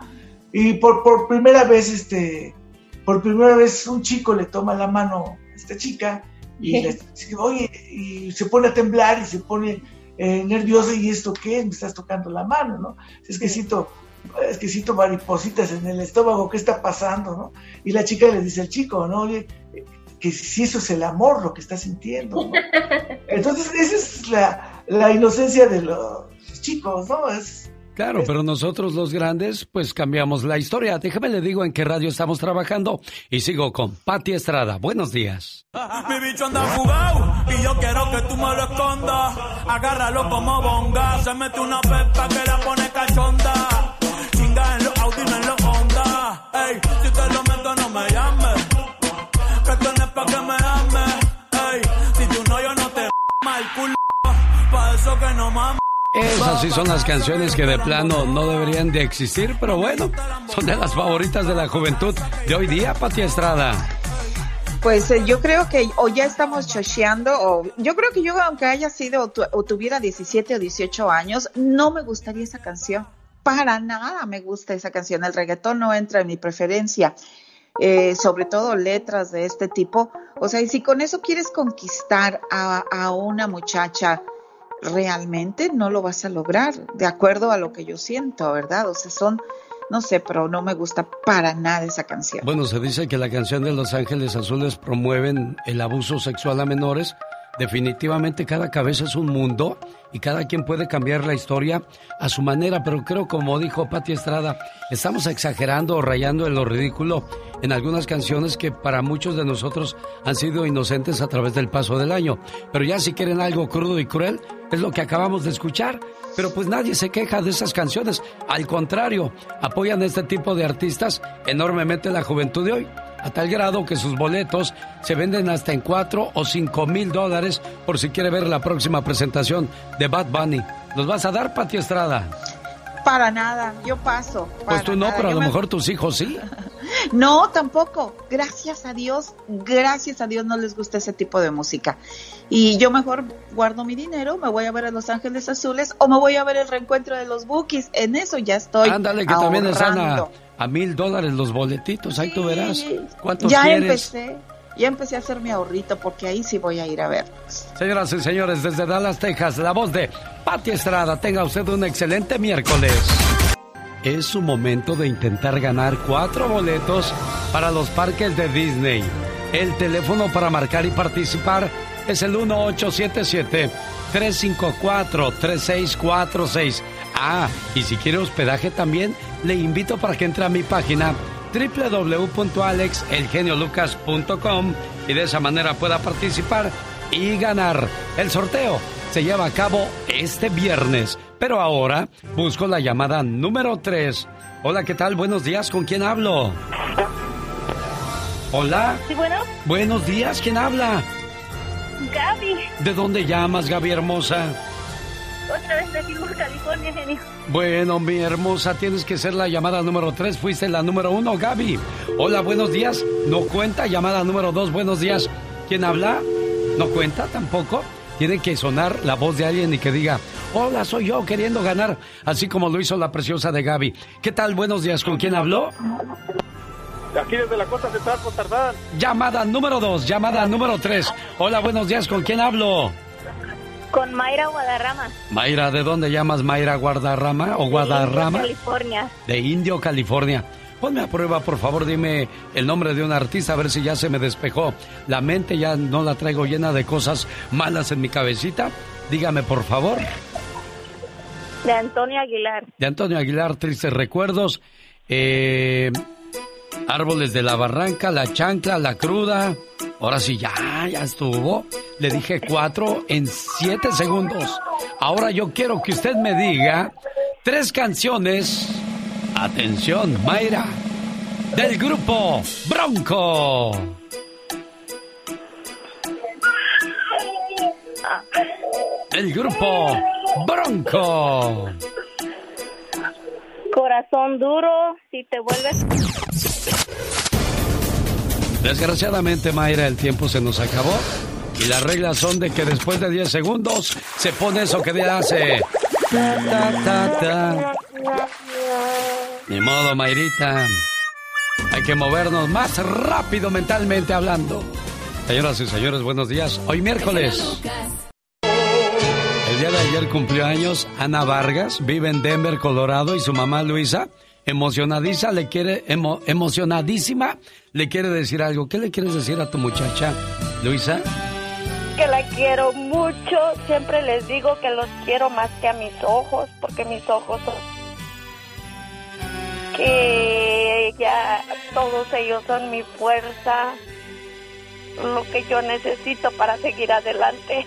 Y por, por primera vez, este, por primera vez un chico le toma la mano esta chica y, y se pone a temblar y se pone eh, nerviosa y esto qué, me estás tocando la mano, ¿no? Es que siento, es que siento maripositas en el estómago, ¿qué está pasando, no? Y la chica le dice al chico, ¿no? que si eso es el amor lo que está sintiendo, Entonces, esa es la, la inocencia de los chicos, ¿no? Es, Claro, pero nosotros los grandes, pues cambiamos la historia. Déjame le digo en qué radio estamos trabajando y sigo con Patti Estrada. Buenos días. Mi bicho anda jugado y yo quiero que tú me lo escondas. Agárralo como bonga. Se mete una pepa que la pone cachonda. Chinga en los Audi, en los Honda. Ey, si te lo meto, no me llames. Que tú no es pa' que me ames. Ey, si tú no, yo no te mal culo. Pa' eso que no mames. Esas sí son las canciones que de plano no deberían de existir, pero bueno, son de las favoritas de la juventud de hoy día, Pati Estrada. Pues eh, yo creo que o ya estamos chocheando, o yo creo que yo aunque haya sido o, tuviera 17 o 18 años, no me gustaría esa canción. Para nada me gusta esa canción. El reggaetón no entra en mi preferencia. Eh, sobre todo letras de este tipo. O sea, y si con eso quieres conquistar a una muchacha, realmente no lo vas a lograr, de acuerdo a lo que yo siento, ¿verdad? O sea, son, no sé, pero no me gusta para nada esa canción. Bueno, se dice que la canción de Los Ángeles Azules promueven el abuso sexual a menores. Definitivamente cada cabeza es un mundo y cada quien puede cambiar la historia a su manera, pero creo como dijo Pati Estrada, estamos exagerando o rayando en lo ridículo en algunas canciones que para muchos de nosotros han sido inocentes a través del paso del año. Pero ya si quieren algo crudo y cruel, es lo que acabamos de escuchar. Pero pues nadie se queja de esas canciones. Al contrario, apoyan este tipo de artistas enormemente la juventud de hoy. A tal grado que sus boletos se venden hasta en 4 o 5 mil dólares por si quiere ver la próxima presentación de Bad Bunny. ¿Los vas a dar, Pati Estrada? Para nada, yo paso. Pues tú no, pero a lo mejor tus hijos sí. No, tampoco. Gracias a Dios, gracias a Dios no les gusta ese tipo de música. Y yo mejor guardo mi dinero, me voy a ver a Los Ángeles Azules o me voy a ver el reencuentro de los Bookies. En eso ya estoy. Ándale, que también están a, mil dólares los boletitos. Ahí tú verás. ¿Cuántos ya quieres? empecé. ya empecé a hacer mi ahorrito porque ahí sí voy a ir a verlos. Señoras y señores, desde Dallas, Texas, la voz de Pati Estrada. Tenga usted un excelente miércoles. Es su momento de intentar ganar cuatro boletos para los parques de Disney. El teléfono para marcar y participar es el 1877-354-3646. Ah, y si quiere hospedaje también, le invito para que entre a mi página www.alexelgeniolucas.com y de esa manera pueda participar y ganar. El sorteo se lleva a cabo este viernes, pero ahora busco la llamada número 3. Hola, ¿qué tal? Buenos días, ¿con quién hablo? Hola. Sí, bueno. Buenos días, ¿quién habla? Gaby. ¿De dónde llamas, Gaby hermosa? Otra vez de Fillmore, California, genio. Bueno, mi hermosa, tienes que ser la llamada número 3. Fuiste la número 1, Gaby. Hola, buenos días. No cuenta. Llamada número 2, buenos días. ¿Quién habla? ¿No cuenta tampoco? Tiene que sonar la voz de alguien y que diga, hola, soy yo queriendo ganar, así como lo hizo la preciosa de Gaby. ¿Qué tal? Buenos días. ¿Con quién habló? Aquí desde la costa central, con Tarzán. Llamada número 2, llamada número 3. Hola, buenos días. ¿Con quién hablo? Con Mayra Guadarrama. Mayra, ¿de dónde llamas Mayra Guadarrama o Guadarrama? De California. De Indio, California. Ponme a prueba, por favor, dime el nombre de un artista, a ver si ya se me despejó. La mente ya no la traigo llena de cosas malas en mi cabecita. Dígame, por favor. De Antonio Aguilar. De Antonio Aguilar, tristes recuerdos. Eh, árboles de la barranca, la chancla, la cruda. Ahora sí, ya, ya estuvo. Le dije cuatro en siete segundos. Ahora yo quiero que usted me diga tres canciones. Atención, Mayra. Del grupo Bronco. El grupo Bronco. Corazón duro, si te vuelves... Desgraciadamente, Mayra, el tiempo se nos acabó. Y las reglas son de que después de 10 segundos se pone eso que le hace. Ta. Ni modo, Mayrita. Hay que movernos más rápido mentalmente hablando. Señoras y señores, buenos días. Hoy miércoles. El día de ayer cumplió años Ana Vargas, vive en Denver, Colorado, y su mamá Luisa, emocionadiza, le quiere, emo- emocionadísima, le quiere decir algo. ¿Qué le quieres decir a tu muchacha, Luisa? Que la quiero mucho. Siempre les digo que los quiero más que a mis ojos, porque mis ojos son... Que ya todos ellos son mi fuerza, lo que yo necesito para seguir adelante.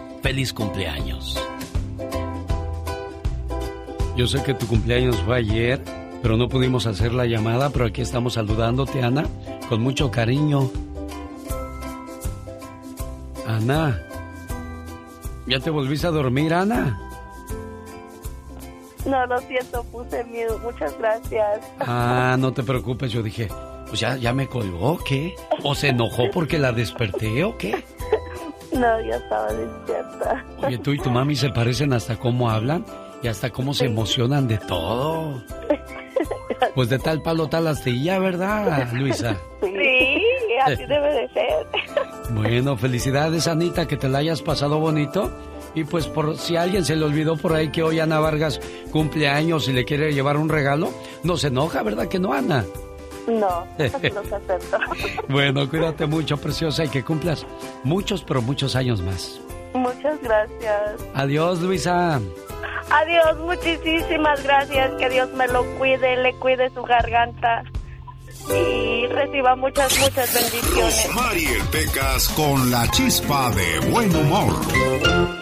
Feliz cumpleaños. Yo sé que tu cumpleaños fue ayer, pero no pudimos hacer la llamada, pero aquí estamos saludándote, Ana, con mucho cariño. Ana, ¿ya te volviste a dormir, Ana? No, lo siento, puse miedo. Muchas gracias. Ah, no te preocupes, yo dije, pues ya, ya me colgó, ¿qué? ¿O se enojó porque la desperté o qué? No, ya estaba despierta. Oye, tú y tu mami se parecen hasta cómo hablan y hasta cómo se emocionan de todo. Pues de tal palo, tal astilla, ¿verdad, Luisa? Sí, así debe de ser. Bueno, felicidades, Anita, que te la hayas pasado bonito. Y pues por si a alguien se le olvidó por ahí que hoy Ana Vargas cumple años y le quiere llevar un regalo, no se enoja, ¿verdad que no, Ana? No, los acepto. Bueno, cuídate mucho, preciosa, y que cumplas muchos, pero muchos años más. Muchas gracias. Adiós, Luisa. Adiós, muchísimas gracias. Que Dios me lo cuide, le cuide su garganta y reciba muchas, muchas bendiciones. Mariel Pecas con la chispa de buen humor.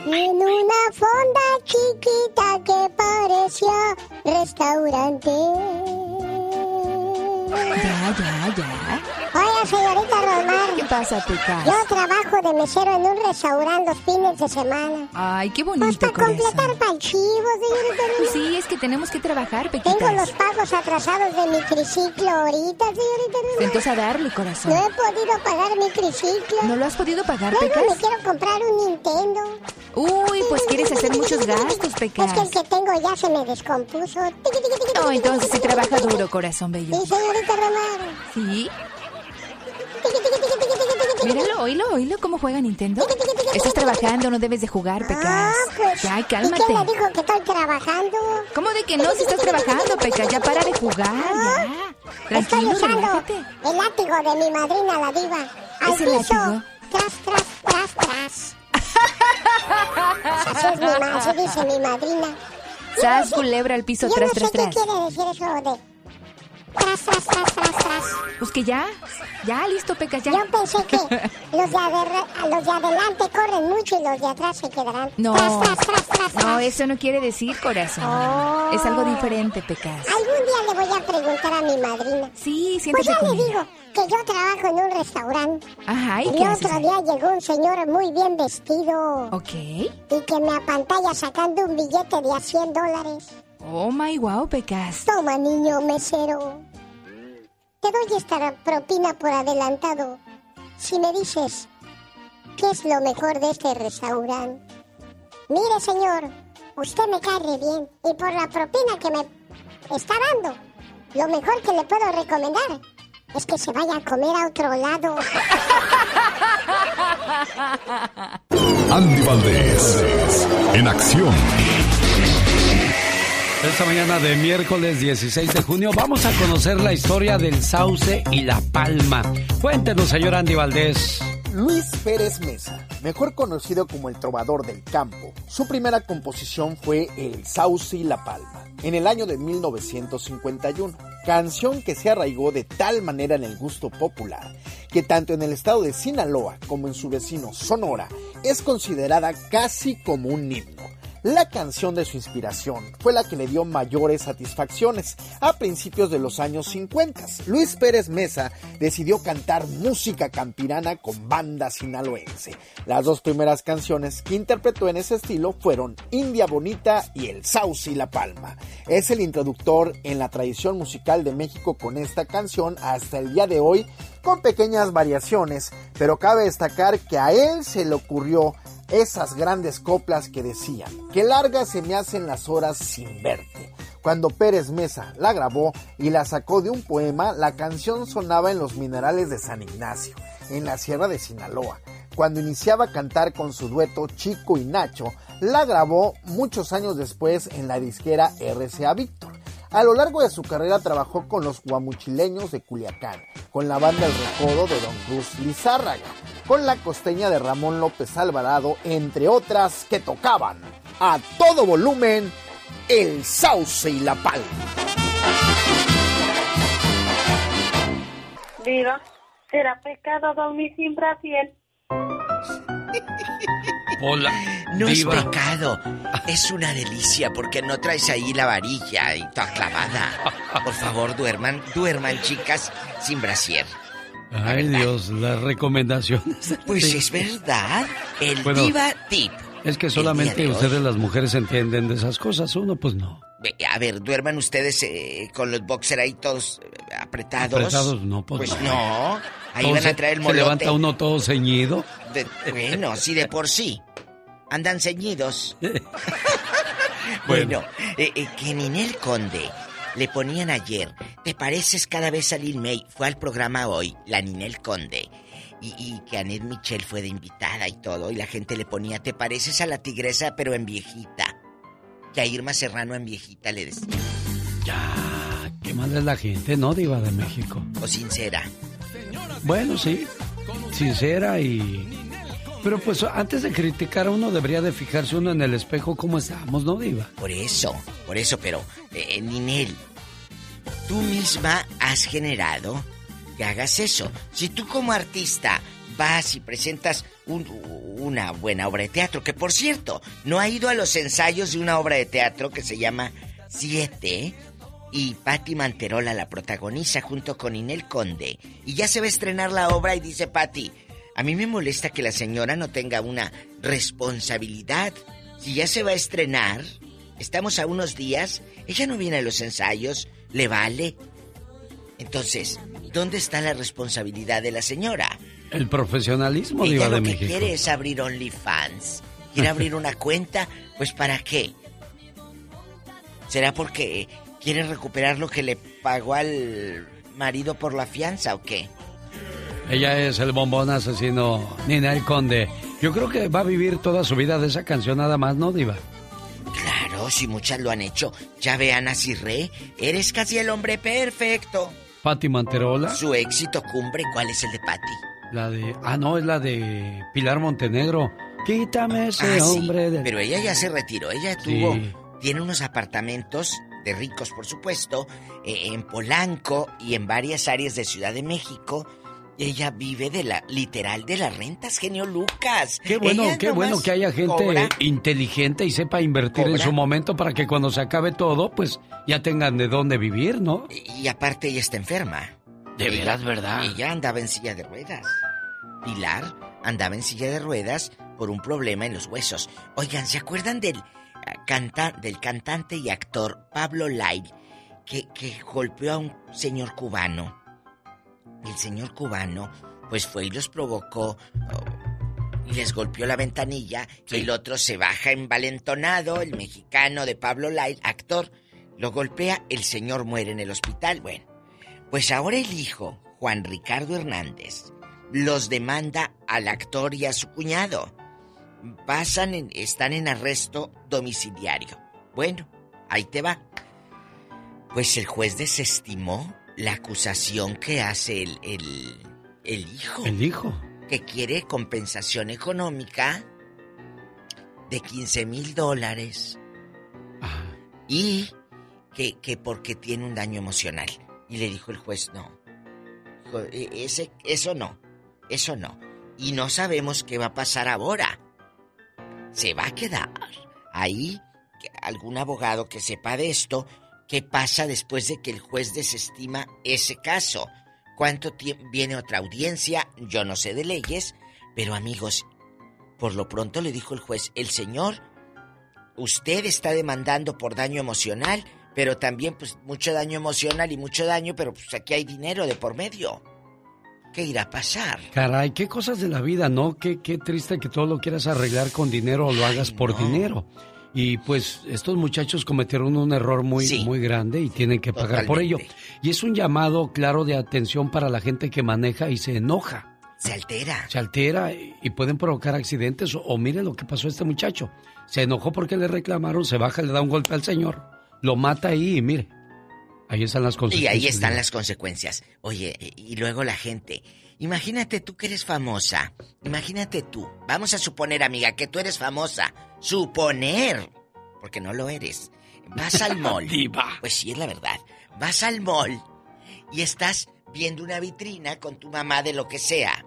En una fonda chiquita que parecía restaurante. Ya, ya, ya. Días, señorita Rosmar. ¿Qué pasa, Pecas? Yo trabajo de mesero en un restaurante los fines de semana. Ay, qué Pues bonito, para completar para el chivo, señorita Pues sí, es que tenemos que trabajar, Pequitas. Tengo los pagos atrasados de mi triciclo ahorita, señorita Rosmar. Entonces a darle, corazón. No he podido pagar mi triciclo. ¿No lo has podido pagar, Luego Pecas? me quiero comprar un Nintendo. Uy, pues quieres hacer muchos gastos, Es que el Pecas. que tengo ya se me descompuso. No, entonces sí trabaja duro, corazón bello. Sí, señorita ¿Sí? Míralo, oílo, oílo cómo juega Nintendo. Estás trabajando, no debes de jugar, Pecas. Ah, pues. Ya, ¿Y cálmate. quién le dijo que estoy trabajando? ¿Cómo de que no? Si estás trabajando, Pecas, ya para de jugar, ya. Estoy Tranquilo, usando relájate. el látigo de mi madrina, la diva. Al ¿Ese piso. látigo? Tras, tras, tras, tras. Así es mi así dice mi madrina. Sas, culebra al piso, yo tras, no sé tras, qué tras. quiere decir eso de... Tras, tras, tras, tras, tras. Pues que ya, ya, listo, Pecas, ya. Yo pensé que los de, los de adelante corren mucho y los de atrás se quedarán. No, Tras, tras, tras, tras, no, eso no quiere decir, corazón. Oh. Es algo diferente, Pecas. Algún día le voy a preguntar a mi madrina. Sí, Pues siéntate yo con le ella. digo que yo trabajo en un restaurante. Ajá, ¿y qué el haces otro día llegó un señor muy bien vestido. Ok. Y que me apantalla sacando un billete de a 100 dólares. Oh my wow, Pecas. Toma, niño mesero. Te doy esta propina por adelantado. Si me dices, ¿qué es lo mejor de este restaurante? Mire, señor, usted me cae re bien. Y por la propina que me está dando, lo mejor que le puedo recomendar es que se vaya a comer a otro lado. Andy Valdés, en acción. Esta mañana de miércoles 16 de junio vamos a conocer la historia del sauce y la palma. Cuéntenos, señor Andy Valdés. Luis Pérez Mesa, mejor conocido como el trovador del campo, su primera composición fue El Sauce y la Palma, en el año de 1951, canción que se arraigó de tal manera en el gusto popular que tanto en el estado de Sinaloa como en su vecino Sonora es considerada casi como un himno. La canción de su inspiración fue la que le dio mayores satisfacciones a principios de los años 50. Luis Pérez Mesa decidió cantar música campirana con banda sinaloense. Las dos primeras canciones que interpretó en ese estilo fueron India Bonita y El Sauce y la Palma. Es el introductor en la tradición musical de México con esta canción hasta el día de hoy con pequeñas variaciones, pero cabe destacar que a él se le ocurrió esas grandes coplas que decían que largas se me hacen las horas sin verte. Cuando Pérez Mesa la grabó y la sacó de un poema, la canción sonaba en los minerales de San Ignacio, en la sierra de Sinaloa. Cuando iniciaba a cantar con su dueto Chico y Nacho, la grabó muchos años después en la disquera RCA Víctor. A lo largo de su carrera trabajó con los guamuchileños de Culiacán, con la banda El Recodo de Don Cruz Lizárraga, con la costeña de Ramón López Alvarado, entre otras que tocaban a todo volumen El Sauce y la Palma. Diva, ¿será pecado dormir sin brasier? No Diva. es pecado, es una delicia porque no traes ahí la varilla y toda clavada. Por favor, duerman, duerman chicas sin brasier. Ay, Dios, las recomendaciones. Pues Sí. es verdad, el Bueno, diva tip. Es que solamente ustedes las mujeres entienden de esas cosas, uno pues no. A ver, duerman ustedes eh, con los boxer ahí todos eh, apretados. Apretados, no, pues, Pues no. no, ahí van a traer el Se molote. levanta uno todo ceñido. De- bueno, sí, de por sí. Andan ceñidos. bueno, eh, eh, que Ninel Conde le ponían ayer, ¿te pareces cada vez a Lin May? Fue al programa hoy, la Ninel Conde. Y, y que Annette Michel fue de invitada y todo, y la gente le ponía, ¿te pareces a la tigresa pero en viejita? Que a Irma Serrano en viejita le decía. Ya, qué mal es la gente, ¿no, Diva de México? O sincera. Bueno, sí, sincera y... Pero pues antes de criticar a uno debería de fijarse uno en el espejo cómo estamos, ¿no, Diva? Por eso, por eso, pero, eh, Ninel, tú misma has generado que hagas eso. Si tú como artista vas y presentas un- una buena obra de teatro, que por cierto, no ha ido a los ensayos de una obra de teatro que se llama Siete, y Patti Manterola la protagoniza junto con Inel Conde. Y ya se va a estrenar la obra y dice Patti, a mí me molesta que la señora no tenga una responsabilidad. Si ya se va a estrenar, estamos a unos días, ella no viene a los ensayos, le vale. Entonces, ¿dónde está la responsabilidad de la señora? El profesionalismo, Ella Diva lo de que México. quiere es abrir OnlyFans. Quiere abrir una cuenta, pues ¿para qué? ¿Será porque quiere recuperar lo que le pagó al marido por la fianza o qué? Ella es el bombón asesino Nina el Conde. Yo creo que va a vivir toda su vida de esa canción nada más, ¿no, Diva? Claro, si muchas lo han hecho. Ya vean a Cirré, eres casi el hombre perfecto. Patti Manterola. Su éxito cumbre, ¿cuál es el de Patti? La de. Ah, no, es la de Pilar Montenegro. Quítame ese Ah, sí, hombre. de- Pero ella ya se retiró, ella Sí. tuvo, tiene unos apartamentos de ricos, por supuesto, eh, en Polanco y en varias áreas de Ciudad de México. Ella vive de la, literal, de las rentas, genio Lucas. Qué bueno, Ella qué bueno que haya gente cobra. inteligente y sepa invertir en su momento para que cuando se acabe todo, pues ya tengan de dónde vivir, ¿no? Y aparte ella está enferma. De Ella- veras, ¿verdad? Ella andaba en silla de ruedas. Pilar andaba en silla de ruedas por un problema en los huesos. Oigan, ¿se acuerdan del, ah, canta- del cantante y actor Pablo Lai que, que golpeó a un señor cubano? El señor cubano, pues fue y los provocó oh, y les golpeó la ventanilla. El otro se baja envalentonado, el mexicano de Pablo Lai, actor, lo golpea, el señor muere en el hospital. Bueno, pues ahora el hijo, Juan Ricardo Hernández, los demanda al actor y a su cuñado. Pasan en- están en arresto domiciliario. Bueno, ahí te va. Pues el juez desestimó la acusación que hace el, el, el hijo. El hijo. Que quiere compensación económica de 15 mil dólares. Y que, que porque tiene un daño emocional. Y le dijo el juez, no. Dijo, "E- ese, eso no, eso no. Y no sabemos qué va a pasar ahora. Se va a quedar ahí algún abogado que sepa de esto, qué pasa después de que el juez desestima ese caso. ¿Cuánto tiempo viene otra audiencia? Yo no sé de leyes, pero amigos, por lo pronto le dijo el juez, el señor, usted está demandando por daño emocional, pero también pues mucho daño emocional y mucho daño, pero pues aquí hay dinero de por medio. ¿Qué irá a pasar? Caray, qué cosas de la vida, ¿no? Qué, qué triste que todo lo quieras arreglar con dinero o lo hagas por dinero. Y pues estos muchachos cometieron un error muy, muy grande y tienen que pagar por ello. Y es un llamado claro de atención para la gente que maneja y se enoja. Se altera. Se altera y pueden provocar accidentes. O, o mire lo que pasó a este muchacho. Se enojó porque le reclamaron, se baja, le da un golpe al señor, lo mata ahí y mire. Ahí están las Y consecuencias. ahí están las consecuencias. Oye, y luego la gente. Imagínate tú que eres famosa. Imagínate tú. Vamos a suponer, amiga, que tú eres famosa. Suponer. Porque no lo eres. Vas al mall. Pues sí, es la verdad. Vas al mall y estás viendo una vitrina con tu mamá de lo que sea.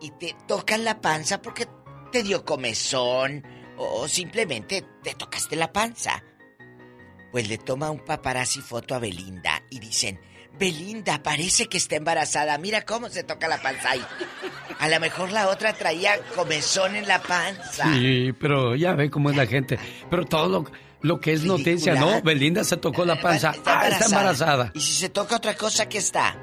Y te tocan la panza porque te dio comezón o simplemente te tocaste la panza. Pues le toma un paparazzi foto a Belinda y dicen, Belinda, parece que está embarazada, mira cómo se toca la panza ahí. A lo mejor la otra traía comezón en la panza. Sí, pero ya ve cómo es la gente. Pero todo lo, lo que es noticia, ¿no? Belinda se tocó la panza. ah, está embarazada. Y si se toca otra cosa, ¿qué está?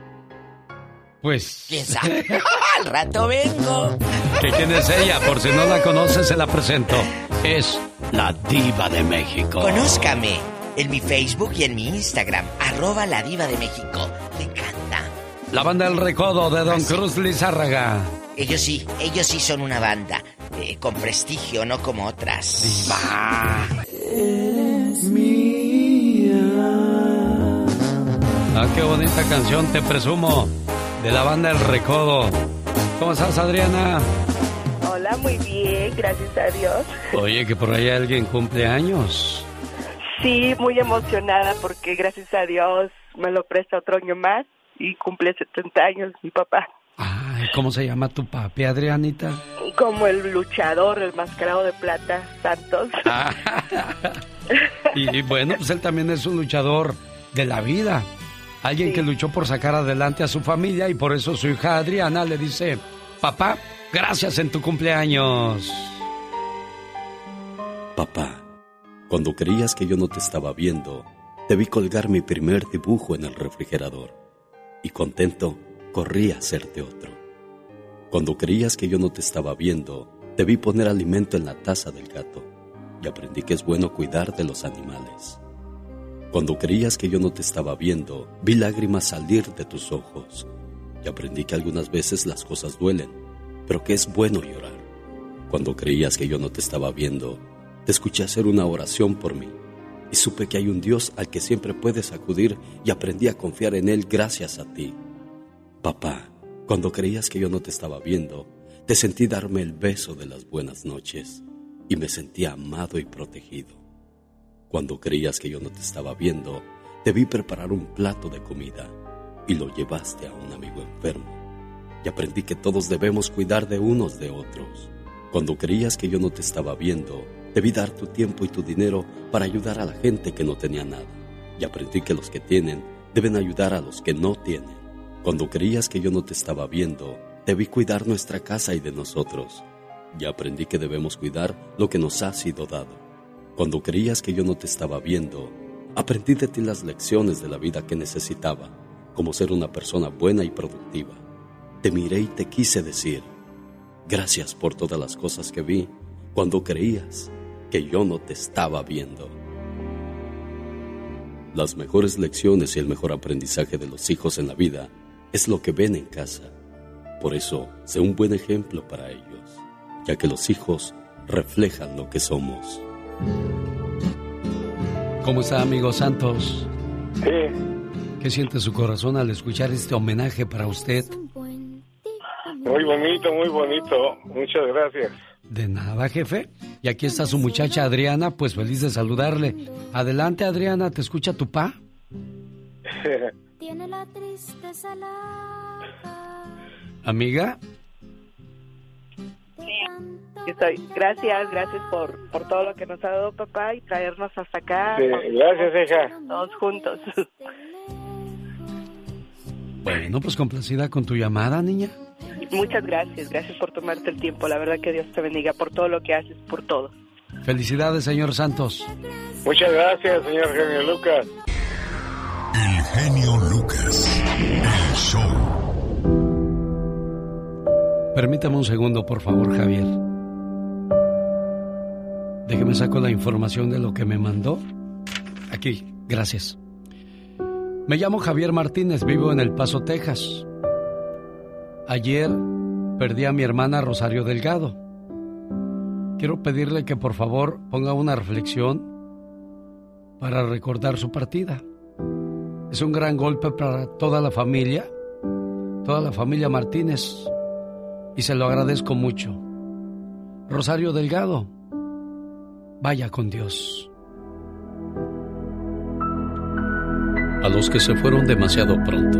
Pues. ¿Quién sabe? Al rato vengo. ¿Que quién es ella? Por si no la conoces, se la presento. Es la diva de México. Conózcame en mi Facebook y en mi Instagram, arroba la diva de México. Me encanta. La banda El Recodo de Don Cruz Lizárraga. Ellos sí, ellos sí son una banda eh, con prestigio, no como otras. Ah, qué bonita canción, te presumo. De la banda El Recodo. ¿Cómo estás, Adriana? Hola, muy bien, gracias a Dios. Oye, que por ahí alguien cumple años. Sí, muy emocionada porque gracias a Dios me lo presta otro año más y cumple 70 años mi papá. Ay, ¿Cómo se llama tu papi, Adrianita? Como el luchador, el mascarado de plata, Santos. Y bueno, pues él también es un luchador de la vida. Alguien que luchó por sacar adelante a su familia y por eso su hija Adriana le dice, papá, gracias en tu cumpleaños. Papá, cuando creías que yo no te estaba viendo, te vi colgar mi primer dibujo en el refrigerador y contento corrí a hacerte otro. Cuando creías que yo no te estaba viendo, te vi poner alimento en la taza del gato y aprendí que es bueno cuidar de los animales. Cuando creías que yo no te estaba viendo, vi lágrimas salir de tus ojos y aprendí que algunas veces las cosas duelen, pero que es bueno llorar. Cuando creías que yo no te estaba viendo, te escuché hacer una oración por mí y supe que hay un Dios al que siempre puedes acudir y aprendí a confiar en Él gracias a ti. Papá, cuando creías que yo no te estaba viendo, te sentí darme el beso de las buenas noches y me sentí amado y protegido. Cuando creías que yo no te estaba viendo, te vi preparar un plato de comida y lo llevaste a un amigo enfermo. Y aprendí que todos debemos cuidar de unos de otros. Cuando creías que yo no te estaba viendo, debí dar tu tiempo y tu dinero para ayudar a la gente que no tenía nada. Y aprendí que los que tienen deben ayudar a los que no tienen. Cuando creías que yo no te estaba viendo, debí cuidar nuestra casa y de nosotros. Y aprendí que debemos cuidar lo que nos ha sido dado. Cuando creías que yo no te estaba viendo, aprendí de ti las lecciones de la vida que necesitaba, como ser una persona buena y productiva. Te miré y te quise decir, gracias por todas las cosas que vi cuando creías que yo no te estaba viendo. Las mejores lecciones y el mejor aprendizaje de los hijos en la vida es lo que ven en casa. Por eso, sé un buen ejemplo para ellos, ya que los hijos reflejan lo que somos. ¿Cómo está, amigo Santos? Sí. ¿Qué siente su corazón al escuchar este homenaje para usted? Muy bonito, muy bonito. Muchas gracias. De nada, jefe. Y aquí está su muchacha Adriana, pues feliz de saludarle. Adelante, Adriana, ¿te escucha tu pa? Tiene la tristeza Amiga. Estoy. Gracias, gracias por, por todo lo que nos ha dado papá y traernos hasta acá. Sí, gracias, hija. Todos juntos. Bueno, pues complacida con tu llamada, niña. Muchas gracias, gracias por tomarte el tiempo. La verdad que Dios te bendiga por todo lo que haces, por todo. Felicidades, señor Santos. Muchas gracias, señor genio Lucas. El genio Lucas. El show. Permítame un segundo, por favor, Javier. Déjeme saco la información de lo que me mandó. Aquí, gracias. Me llamo Javier Martínez, vivo en El Paso, Texas. Ayer perdí a mi hermana Rosario Delgado. Quiero pedirle que por favor ponga una reflexión para recordar su partida. Es un gran golpe para toda la familia, toda la familia Martínez, y se lo agradezco mucho. Rosario Delgado, vaya con Dios. A los que se fueron demasiado pronto,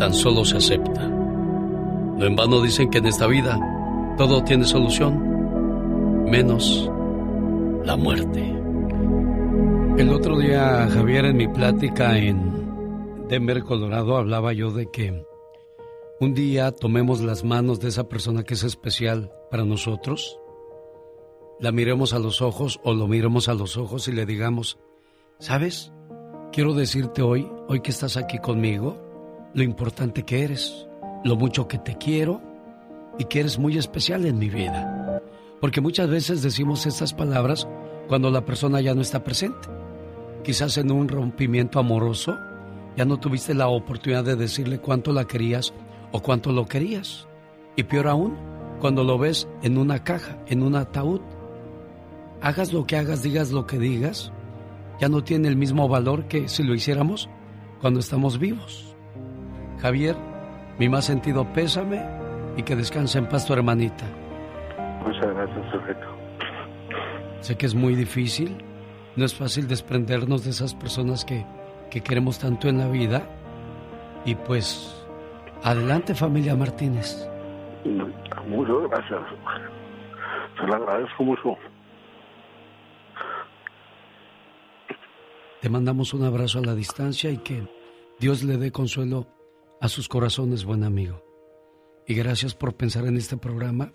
tan solo se acepta. No en vano dicen que en esta vida todo tiene solución, menos la muerte. El otro día, Javier, en mi plática en Denver, Colorado, hablaba yo de que un día tomemos las manos de esa persona que es especial para nosotros, la miremos a los ojos o lo miremos a los ojos y le digamos, ¿sabes? Quiero decirte hoy, hoy que estás aquí conmigo, lo importante que eres, lo mucho que te quiero y que eres muy especial en mi vida. Porque muchas veces decimos estas palabras cuando la persona ya no está presente. Quizás en un rompimiento amoroso ya no tuviste la oportunidad de decirle cuánto la querías o cuánto lo querías. Y peor aún, cuando lo ves en una caja, en un ataúd. Hagas lo que hagas, digas lo que digas, ya no tiene el mismo valor que si lo hiciéramos cuando estamos vivos. Javier, mi más sentido pésame y que descanse en paz tu hermanita. Muchas gracias, sujeto. Sé que es muy difícil, no es fácil desprendernos de esas personas que, que queremos tanto en la vida. Y pues, adelante familia Martínez. Muchas gracias. Se lo agradezco mucho. Te mandamos un abrazo a la distancia y que Dios le dé consuelo a sus corazones, buen amigo. Y gracias por pensar en este programa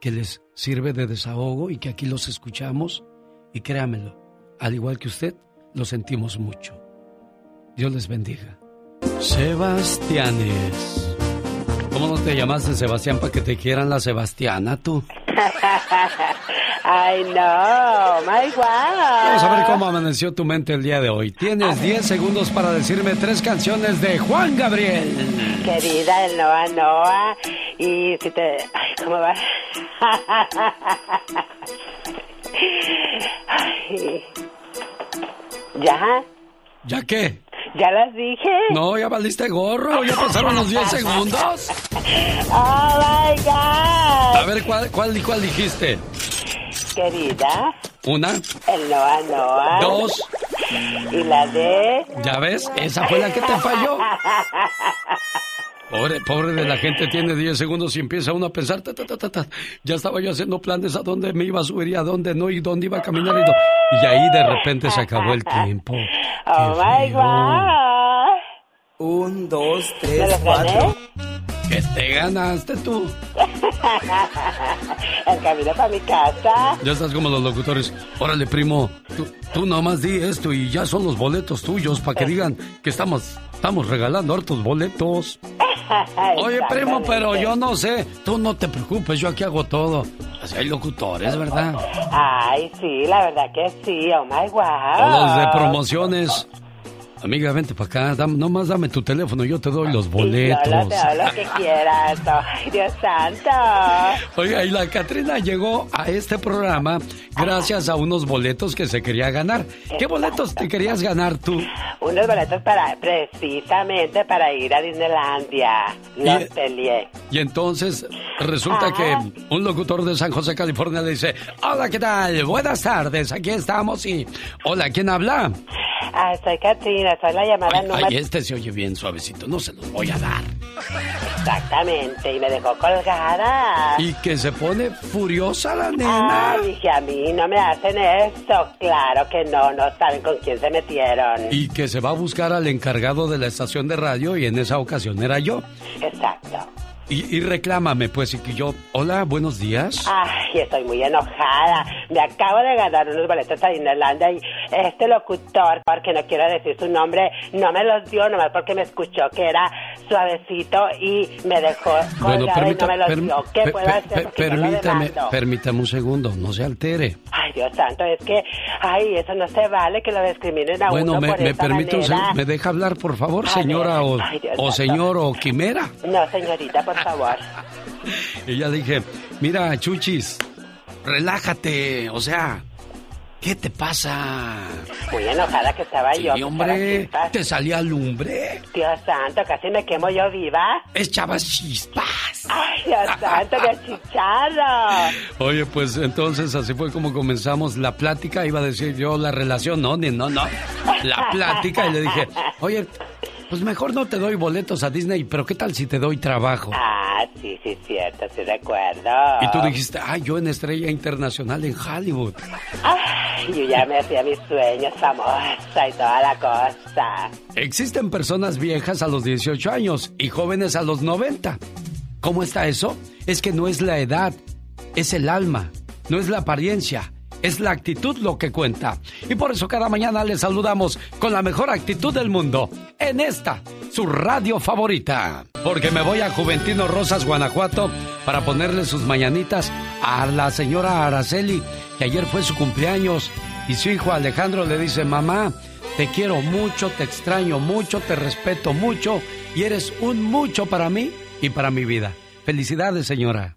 que les sirve de desahogo y que aquí los escuchamos y créamelo, al igual que usted, lo sentimos mucho. Dios les bendiga. Sebastianes. ¿Cómo no te llamaste Sebastián para que te quieran la Sebastiana tú? Ay, no, my wow. Vamos a ver cómo amaneció tu mente el día de hoy. Tienes 10 segundos para decirme tres canciones de Juan Gabriel. Querida, el Noa Noa. Y si te. Ay, ¿cómo va? Ay. ¿Ya? ¿Ya qué? ¿Ya las dije? No, ya valiste gorro, ya pasaron los 10 segundos. Oh my God. A ver, ¿cuál, cuál, cuál dijiste? Querida, Una, el Noa Noa. dos, Y la de. ¿ya ves? Esa fue la que te falló. Pobre, pobre de la gente, tiene 10 segundos y empieza uno a pensar, ta, ta, ta, ta, ta. ya estaba yo haciendo planes a dónde me iba a subir y a dónde no y dónde iba a caminar y, y ahí de repente se acabó el tiempo. Oh my God. Un, dos, ¿Me las gané? ¿Qué te ganaste tú? El camino para mi casa. Ya estás como los locutores. Órale, primo, tú, tú nomás di esto y ya son los boletos tuyos para que digan que estamos, estamos regalando hartos boletos. Oye, primo, pero yo no sé. Tú no te preocupes, yo aquí hago todo. Así hay locutores, ¿verdad? Ay, sí, la verdad que sí. Oh my O los de wow. promociones. Amiga, vente para acá. dame- nomás dame tu teléfono, yo te doy los Yo boletos. lo, te lo que quieras. Ay, Dios santo. Oiga, y la Catrina llegó a este programa gracias a unos boletos que se quería ganar. ¿Qué boletos te querías ganar tú? Unos boletos para, precisamente para ir a Disneylandia. Los Y- peleé. Y entonces resulta que un locutor de San José, California, le dice, hola, ¿qué tal? Buenas tardes, aquí estamos y... Hola, ¿quién habla? Ah, soy La llamada número... Ay, este se oye bien suavecito, no se los voy a dar. Exactamente, y me dejó colgada. Y que se pone furiosa la nena. Ah, dije, a mí no me hacen eso. Claro que no, no saben con quién se metieron. Y que se va a buscar al encargado de la estación de radio y en esa ocasión era yo. Exacto. Y, y reclámame, pues, y que yo, hola, buenos días. Ay, estoy muy enojada. Me acabo de ganar unos boletos a Disneylandia y este locutor, porque no quiero decir su nombre, no me los dio nomás porque me escuchó que era suavecito y me dejó Bueno, colgada y no me los permita- dio. ¿Qué per- puedo hacer? per- permítame, permítame un segundo, no se altere. Ay, Dios santo, es que, ay, eso no se vale que lo discriminen a Bueno, uno me, por me esa permite un manera. segundo, ¿me deja hablar, por favor, señora ver, o, ay, o señor o quimera? No, señorita, por favor. Y ya dije, mira, Chuchis, relájate, o sea, ¿qué te pasa? Muy enojada que estaba Sí, yo. hombre, te salía lumbre, Dios santo, casi me quemo yo viva. echabas chispas. Ay, Dios santo, qué chicharro. Oye, pues entonces así fue como comenzamos la plática, iba a decir yo la relación, no, ni no, no, la plática y le dije, oye, pues mejor no te doy boletos a Disney, pero ¿qué tal si te doy trabajo? Ah, sí, sí, cierto, sí recuerdo. Y tú dijiste, ay, yo en Estrella Internacional en Hollywood. Ay, yo ya me hacía mis sueños famosa y toda la cosa. Existen personas viejas a los 18 años y jóvenes a los 90. ¿Cómo está eso? Es que no es la edad, es el alma, no es la apariencia, es la actitud lo que cuenta. Y por eso cada mañana les saludamos con la mejor actitud del mundo en esta, su radio favorita. Porque me voy a Juventino Rosas, Guanajuato, para ponerle sus mañanitas a la señora Araceli, que ayer fue su cumpleaños, y su hijo Alejandro le dice, mamá, te quiero mucho, te extraño mucho, te respeto mucho, y eres un mucho para mí y para mi vida. Felicidades, señora.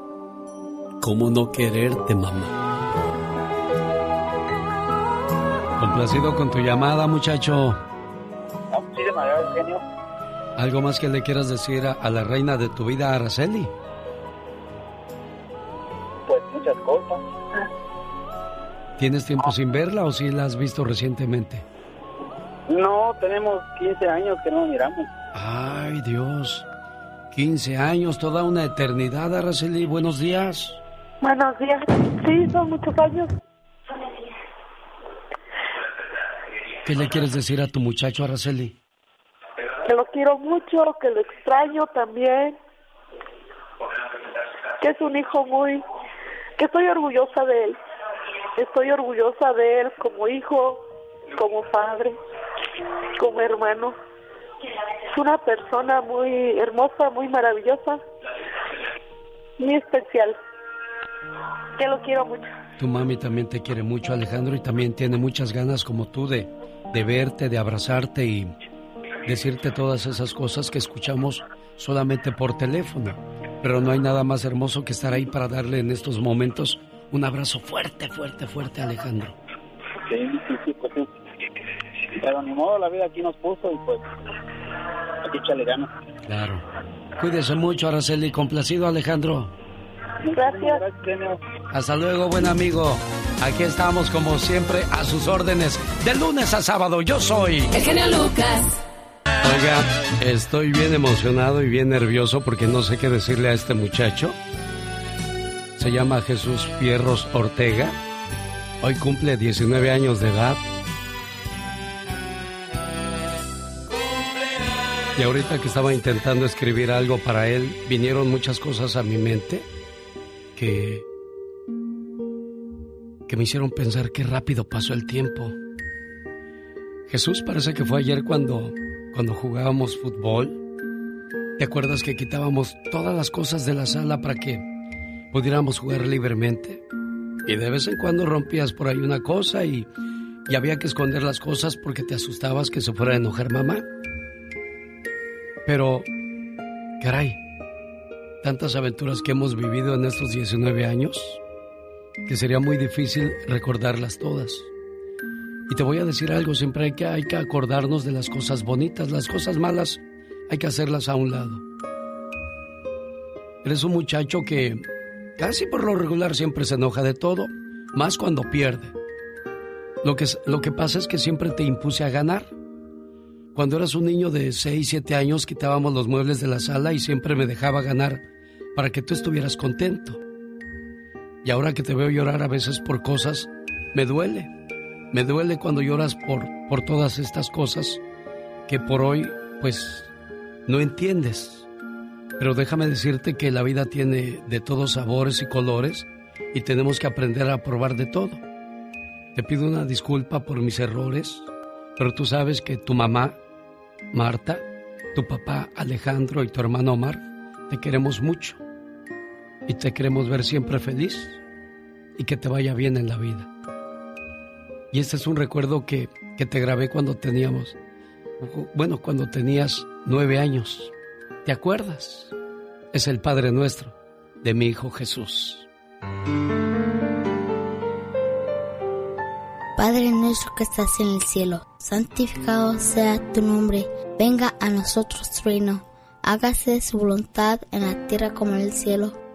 ¿Cómo no quererte, mamá? Complacido con tu llamada, muchacho. muchísimas gracias, genio. ¿Algo más que le quieras decir a, a la reina de tu vida, Araceli? Pues muchas cosas. ¿Tienes tiempo sin verla o si la has visto recientemente? No, tenemos 15 años que no nos miramos. Ay, Dios. 15 años, toda una eternidad, Araceli. Buenos días. Buenos días. Sí, son muchos años. ¿Qué le quieres decir a tu muchacho, Araceli? Que lo quiero mucho, que lo extraño también. Que es un hijo muy... que estoy orgullosa de él. Estoy orgullosa de él como hijo, como padre, como hermano. Es una persona muy hermosa, muy maravillosa, muy especial. Que lo quiero mucho. Tu mami también te quiere mucho, Alejandro, y también tiene muchas ganas como tú de, de verte, de abrazarte y decirte todas esas cosas que escuchamos solamente por teléfono. Pero no hay nada más hermoso que estar ahí para darle en estos momentos un abrazo fuerte, fuerte, fuerte, Alejandro. Sí, sí, sí, pues sí. Pero ni modo, la vida aquí nos puso y pues aquí échale ganas. Claro. Cuídese mucho, Araceli. Complacido, Alejandro. Gracias. Hasta luego, buen amigo. Aquí estamos, como siempre, a sus órdenes. De lunes a sábado, yo soy. El genio Lucas. Oiga, estoy bien emocionado y bien nervioso porque no sé qué decirle a este muchacho. Se llama Jesús Fierros Ortega. Hoy cumple 19 años de edad. Y ahorita que estaba intentando escribir algo para él, vinieron muchas cosas a mi mente que que me hicieron pensar qué rápido pasó el tiempo. Jesús parece que fue ayer cuando cuando jugábamos fútbol. ¿Te acuerdas que quitábamos todas las cosas de la sala para que pudiéramos jugar libremente? Y de vez en cuando rompías por ahí una cosa y, y había que esconder las cosas porque te asustabas que se fuera a enojar mamá. Pero, caray, tantas aventuras que hemos vivido en estos 19 años que sería muy difícil recordarlas todas. Y te voy a decir algo, siempre hay que, hay que acordarnos de las cosas bonitas, las cosas malas hay que hacerlas a un lado. Eres un muchacho que casi por lo regular siempre se enoja de todo, más cuando pierde. Lo que, lo que pasa es que siempre te impuse a ganar. Cuando eras un niño de 6, 7 años quitábamos los muebles de la sala y siempre me dejaba ganar para que tú estuvieras contento. Y ahora que te veo llorar a veces por cosas, me duele. Me duele cuando lloras por, por todas estas cosas que por hoy, pues, no entiendes. Pero déjame decirte que la vida tiene de todos sabores y colores y tenemos que aprender a probar de todo. Te pido una disculpa por mis errores, pero tú sabes que tu mamá, Marta, tu papá Alejandro y tu hermano Omar, te queremos mucho y te queremos ver siempre feliz y que te vaya bien en la vida. Y este es un recuerdo que, que te grabé cuando teníamos, bueno, cuando tenías nueve años. ¿Te acuerdas? Es el Padre Nuestro de mi Hijo Jesús. Padre nuestro que estás en el cielo, santificado sea tu nombre, venga a nosotros tu reino, hágase su voluntad en la tierra como en el cielo.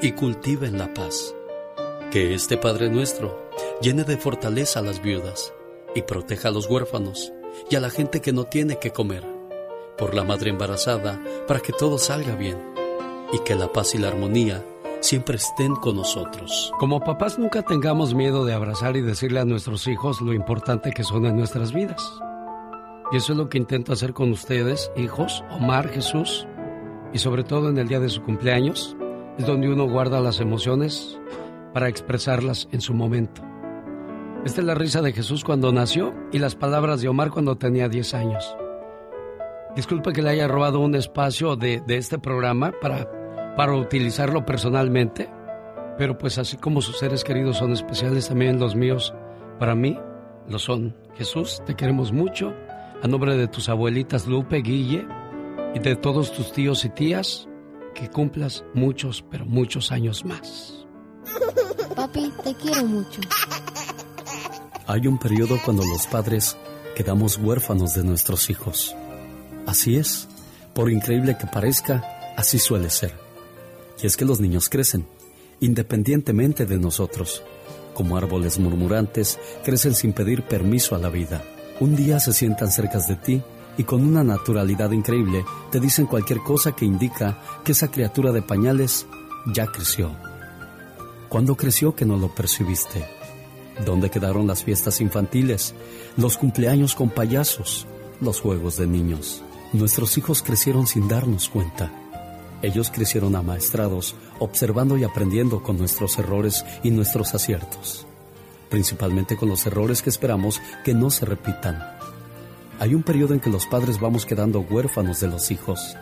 y cultiven la paz. Que este Padre nuestro llene de fortaleza a las viudas y proteja a los huérfanos y a la gente que no tiene que comer, por la madre embarazada, para que todo salga bien y que la paz y la armonía siempre estén con nosotros. Como papás nunca tengamos miedo de abrazar y decirle a nuestros hijos lo importante que son en nuestras vidas. Y eso es lo que intento hacer con ustedes, hijos, Omar, Jesús, y sobre todo en el día de su cumpleaños, es donde uno guarda las emociones para expresarlas en su momento. Esta es la risa de Jesús cuando nació y las palabras de Omar cuando tenía 10 años. Disculpe que le haya robado un espacio de, de este programa para para utilizarlo personalmente, pero pues así como sus seres queridos son especiales, también los míos para mí lo son. Jesús, te queremos mucho. A nombre de tus abuelitas Lupe, Guille y de todos tus tíos y tías, que cumplas muchos, pero muchos años más. Papi, te quiero mucho. Hay un periodo cuando los padres quedamos huérfanos de nuestros hijos. Así es, por increíble que parezca, así suele ser. Y es que los niños crecen, independientemente de nosotros. Como árboles murmurantes, crecen sin pedir permiso a la vida. Un día se sientan cerca de ti y con una naturalidad increíble te dicen cualquier cosa que indica que esa criatura de pañales ya creció. ¿Cuándo creció que no lo percibiste? ¿Dónde quedaron las fiestas infantiles, los cumpleaños con payasos, los juegos de niños? Nuestros hijos crecieron sin darnos cuenta. Ellos crecieron amaestrados, observando y aprendiendo con nuestros errores y nuestros aciertos, principalmente con los errores que esperamos que no se repitan. Hay un periodo en que los padres vamos quedando huérfanos de los hijos.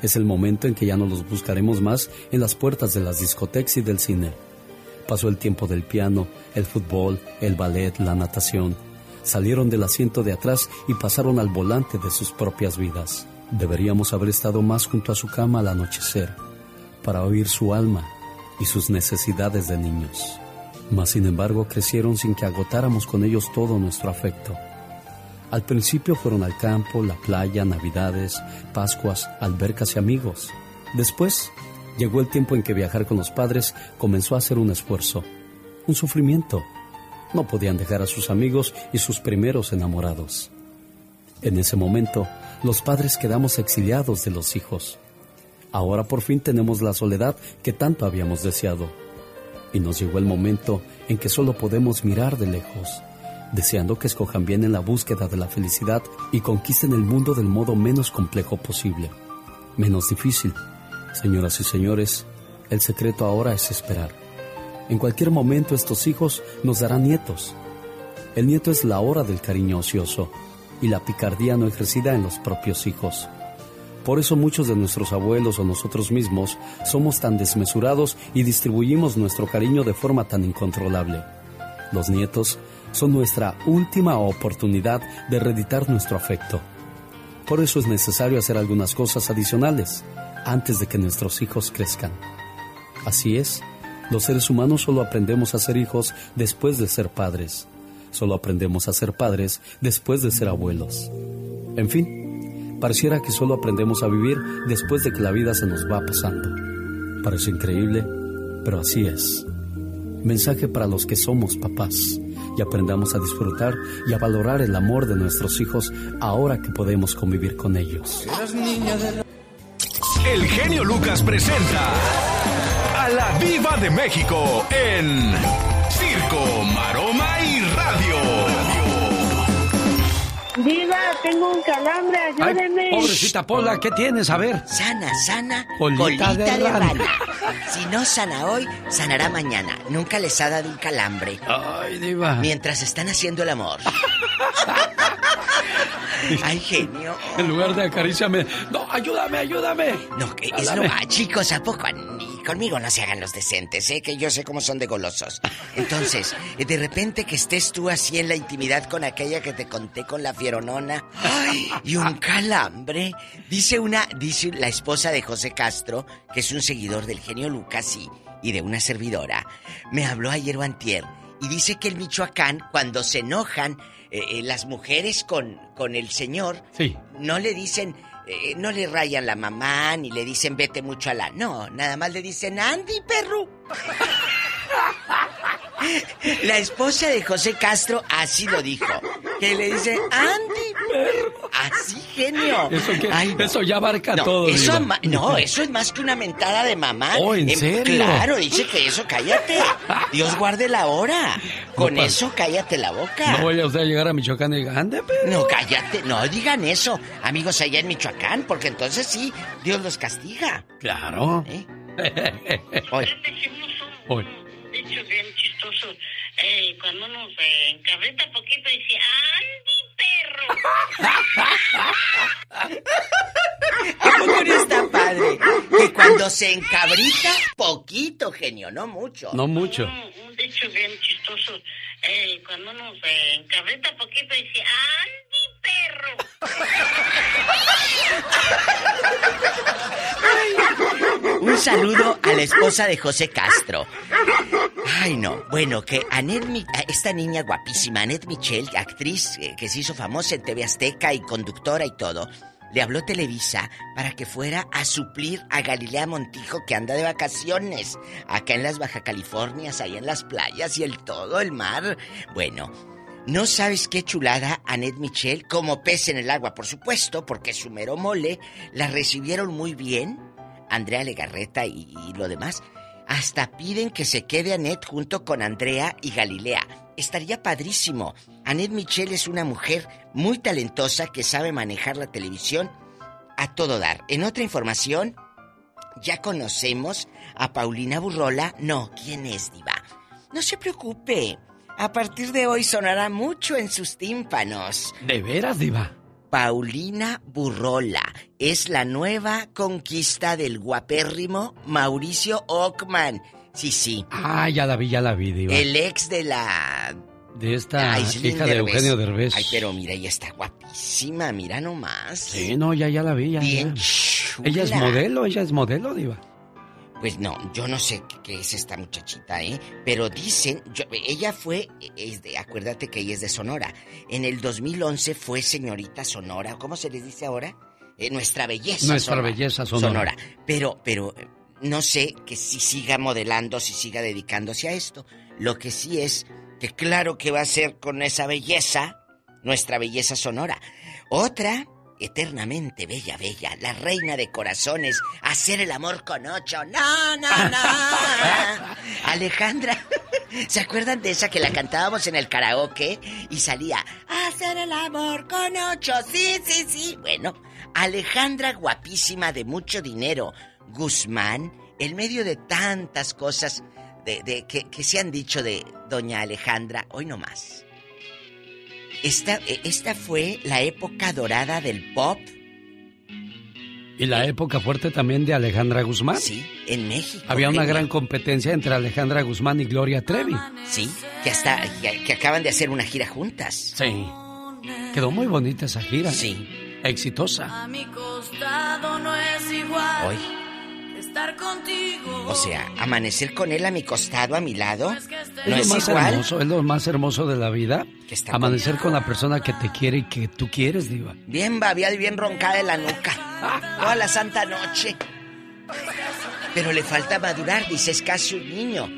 Es el momento en que ya no los buscaremos más en las puertas de las discotecas y del cine. Pasó el tiempo del piano, el fútbol, el ballet, la natación. Salieron del asiento de atrás y pasaron al volante de sus propias vidas. Deberíamos haber estado más junto a su cama al anochecer para oír su alma y sus necesidades de niños. Mas sin embargo crecieron sin que agotáramos con ellos todo nuestro afecto. Al principio fueron al campo, la playa, navidades, pascuas, albercas y amigos. Después llegó el tiempo en que viajar con los padres comenzó a ser un esfuerzo, un sufrimiento. No podían dejar a sus amigos y sus primeros enamorados. En ese momento los padres quedamos exiliados de los hijos. Ahora por fin tenemos la soledad que tanto habíamos deseado. Y nos llegó el momento en que solo podemos mirar de lejos, deseando que escojan bien en la búsqueda de la felicidad y conquisten el mundo del modo menos complejo posible, menos difícil. Señoras y señores, el secreto ahora es esperar. En cualquier momento estos hijos nos darán nietos. El nieto es la hora del cariño ocioso y la picardía no ejercida en los propios hijos. Por eso muchos de nuestros abuelos o nosotros mismos somos tan desmesurados y distribuimos nuestro cariño de forma tan incontrolable. Los nietos son nuestra última oportunidad de reeditar nuestro afecto. Por eso es necesario hacer algunas cosas adicionales antes de que nuestros hijos crezcan. Así es, los seres humanos solo aprendemos a ser hijos después de ser padres. Solo aprendemos a ser padres después de ser abuelos. En fin, pareciera que solo aprendemos a vivir después de que la vida se nos va pasando. Parece increíble, pero así es. Mensaje para los que somos papás y aprendamos a disfrutar y a valorar el amor de nuestros hijos ahora que podemos convivir con ellos. El genio Lucas presenta a la Viva de México en Circo, Maroma Diva, tengo un calambre, ayúdeme. pobrecita Pola, ¿qué tienes? A ver. Sana, sana, Colita colita, de de, rana. rana. Si no sana hoy, sanará mañana. Nunca les ha dado un calambre. Ay, diva. Mientras están haciendo el amor. Ay, genio. En lugar de acaríciame. No, ayúdame, ayúdame. No, que es lo más, chicos, ¿a poco, Nico? Conmigo no se hagan los decentes, ¿eh? Que yo sé cómo son de golosos. Entonces, eh, de repente que estés tú así en la intimidad con aquella que te conté con la fieronona. ¡Ay! Y un calambre. Dice una, dice la esposa de José Castro, que es un seguidor del genio Lucas y, y de una servidora. Me habló ayer o antier y dice que el Michoacán, cuando se enojan eh, eh, las mujeres con, con el señor, Sí. no le dicen, eh, no le rayan la mamá, ni le dicen vete mucho a la... No, nada más le dicen Andy, perro. La esposa de José Castro así lo dijo. Que le dice, Andy, perro. Así, genio. Eso, que, Ay, no. eso ya abarca No, todo. eso, ama- no, eso es más que una mentada de mamá. Oh, ¿en Em, serio? Claro, dice que eso, cállate. Dios guarde la hora. Con No, eso, cállate la boca. No vaya usted a llegar a Michoacán y diga, ande, pero. No, cállate, no digan eso, amigos allá en Michoacán, porque entonces sí, Dios los castiga. Claro. ¿Eh? Hoy. Hoy. Dicho bien chistoso. Eh, cuando uno se encabrita poquito dice, ¡Andy, perro! ¿A poco no está padre? Que cuando se encabrita, poquito, genio, no mucho. No mucho. Un dicho bien chistoso. Eh, cuando uno se encabrita poquito dice, ¡Andy, perro! Un saludo a la esposa de José Castro. Ay, no. Bueno, que Anet, Mi- a esta niña guapísima, Anet Michel, actriz eh, que se hizo famosa en TV Azteca y conductora y todo, le habló Televisa para que fuera a suplir a Galilea Montijo que anda de vacaciones acá en las Baja Californias, ahí en las playas y el todo, el mar. Bueno, no sabes qué chulada, Anet Michel, como pez en el agua, por supuesto, porque su mero mole la recibieron muy bien. Andrea Legarreta y, y lo demás. Hasta piden que se quede Anet junto con Andrea y Galilea. Estaría padrísimo. Anet Michel es una mujer muy talentosa que sabe manejar la televisión a todo dar. En otra información, ya conocemos a Paulina Burrola. No, ¿quién es, Diva? No se preocupe. A partir de hoy sonará mucho en sus tímpanos. ¿De veras, Diva? Paulina Burrola es la nueva conquista del guapérrimo Mauricio Ockman. Sí, sí. Ah, ya la vi, ya la vi, Diva. El ex de la De esta Aislinn hija de. Eugenio Derbez. Ay, pero mira, ella está guapísima, mira nomás. Sí, no, ya, ya la vi, ya. Bien ya. chula. Ella es modelo, ella es modelo, Diva. Pues no, yo no sé qué- es esta muchachita, ¿eh? Pero dicen, yo- ella fue, es de- acuérdate que ella es de Sonora. En el 2011 fue señorita Sonora, ¿cómo se les dice ahora? Eh, nuestra belleza Nuestra Sonora. belleza sonora. Pero, pero, eh, no sé que si siga modelando, si siga dedicándose a esto. Lo que sí es que claro que va a ser con esa belleza, nuestra belleza sonora. Otra, eternamente bella, bella, la reina de corazones, hacer el amor con ocho. No, no, no. Alejandra, ¿se acuerdan de esa que la cantábamos en el karaoke y salía hacer el amor con ocho? Sí, sí, sí. Bueno, Alejandra guapísima de mucho dinero, Guzmán, en medio de tantas cosas de, de- que, que se han dicho de doña Alejandra, hoy no más. Esta, eh, esta fue la época dorada del pop, Y la época fuerte también de Alejandra Guzmán. Sí, en México. Había una gran competencia entre Alejandra Guzmán y Gloria Trevi. Sí, que hasta que, que acaban de hacer una gira juntas. Sí. Quedó muy bonita esa gira. Sí. Exitosa. A mi costado no es igual Hoy. Que estar contigo. O sea, amanecer con él a mi costado, a mi lado, Es no lo es más igual. hermoso, es lo más hermoso de la vida. está Amanecer con la persona que te quiere y que tú quieres, Diva. Bien babiada y bien roncada de la nuca. Toda la santa noche. Pero le falta madurar, dice, es casi un niño.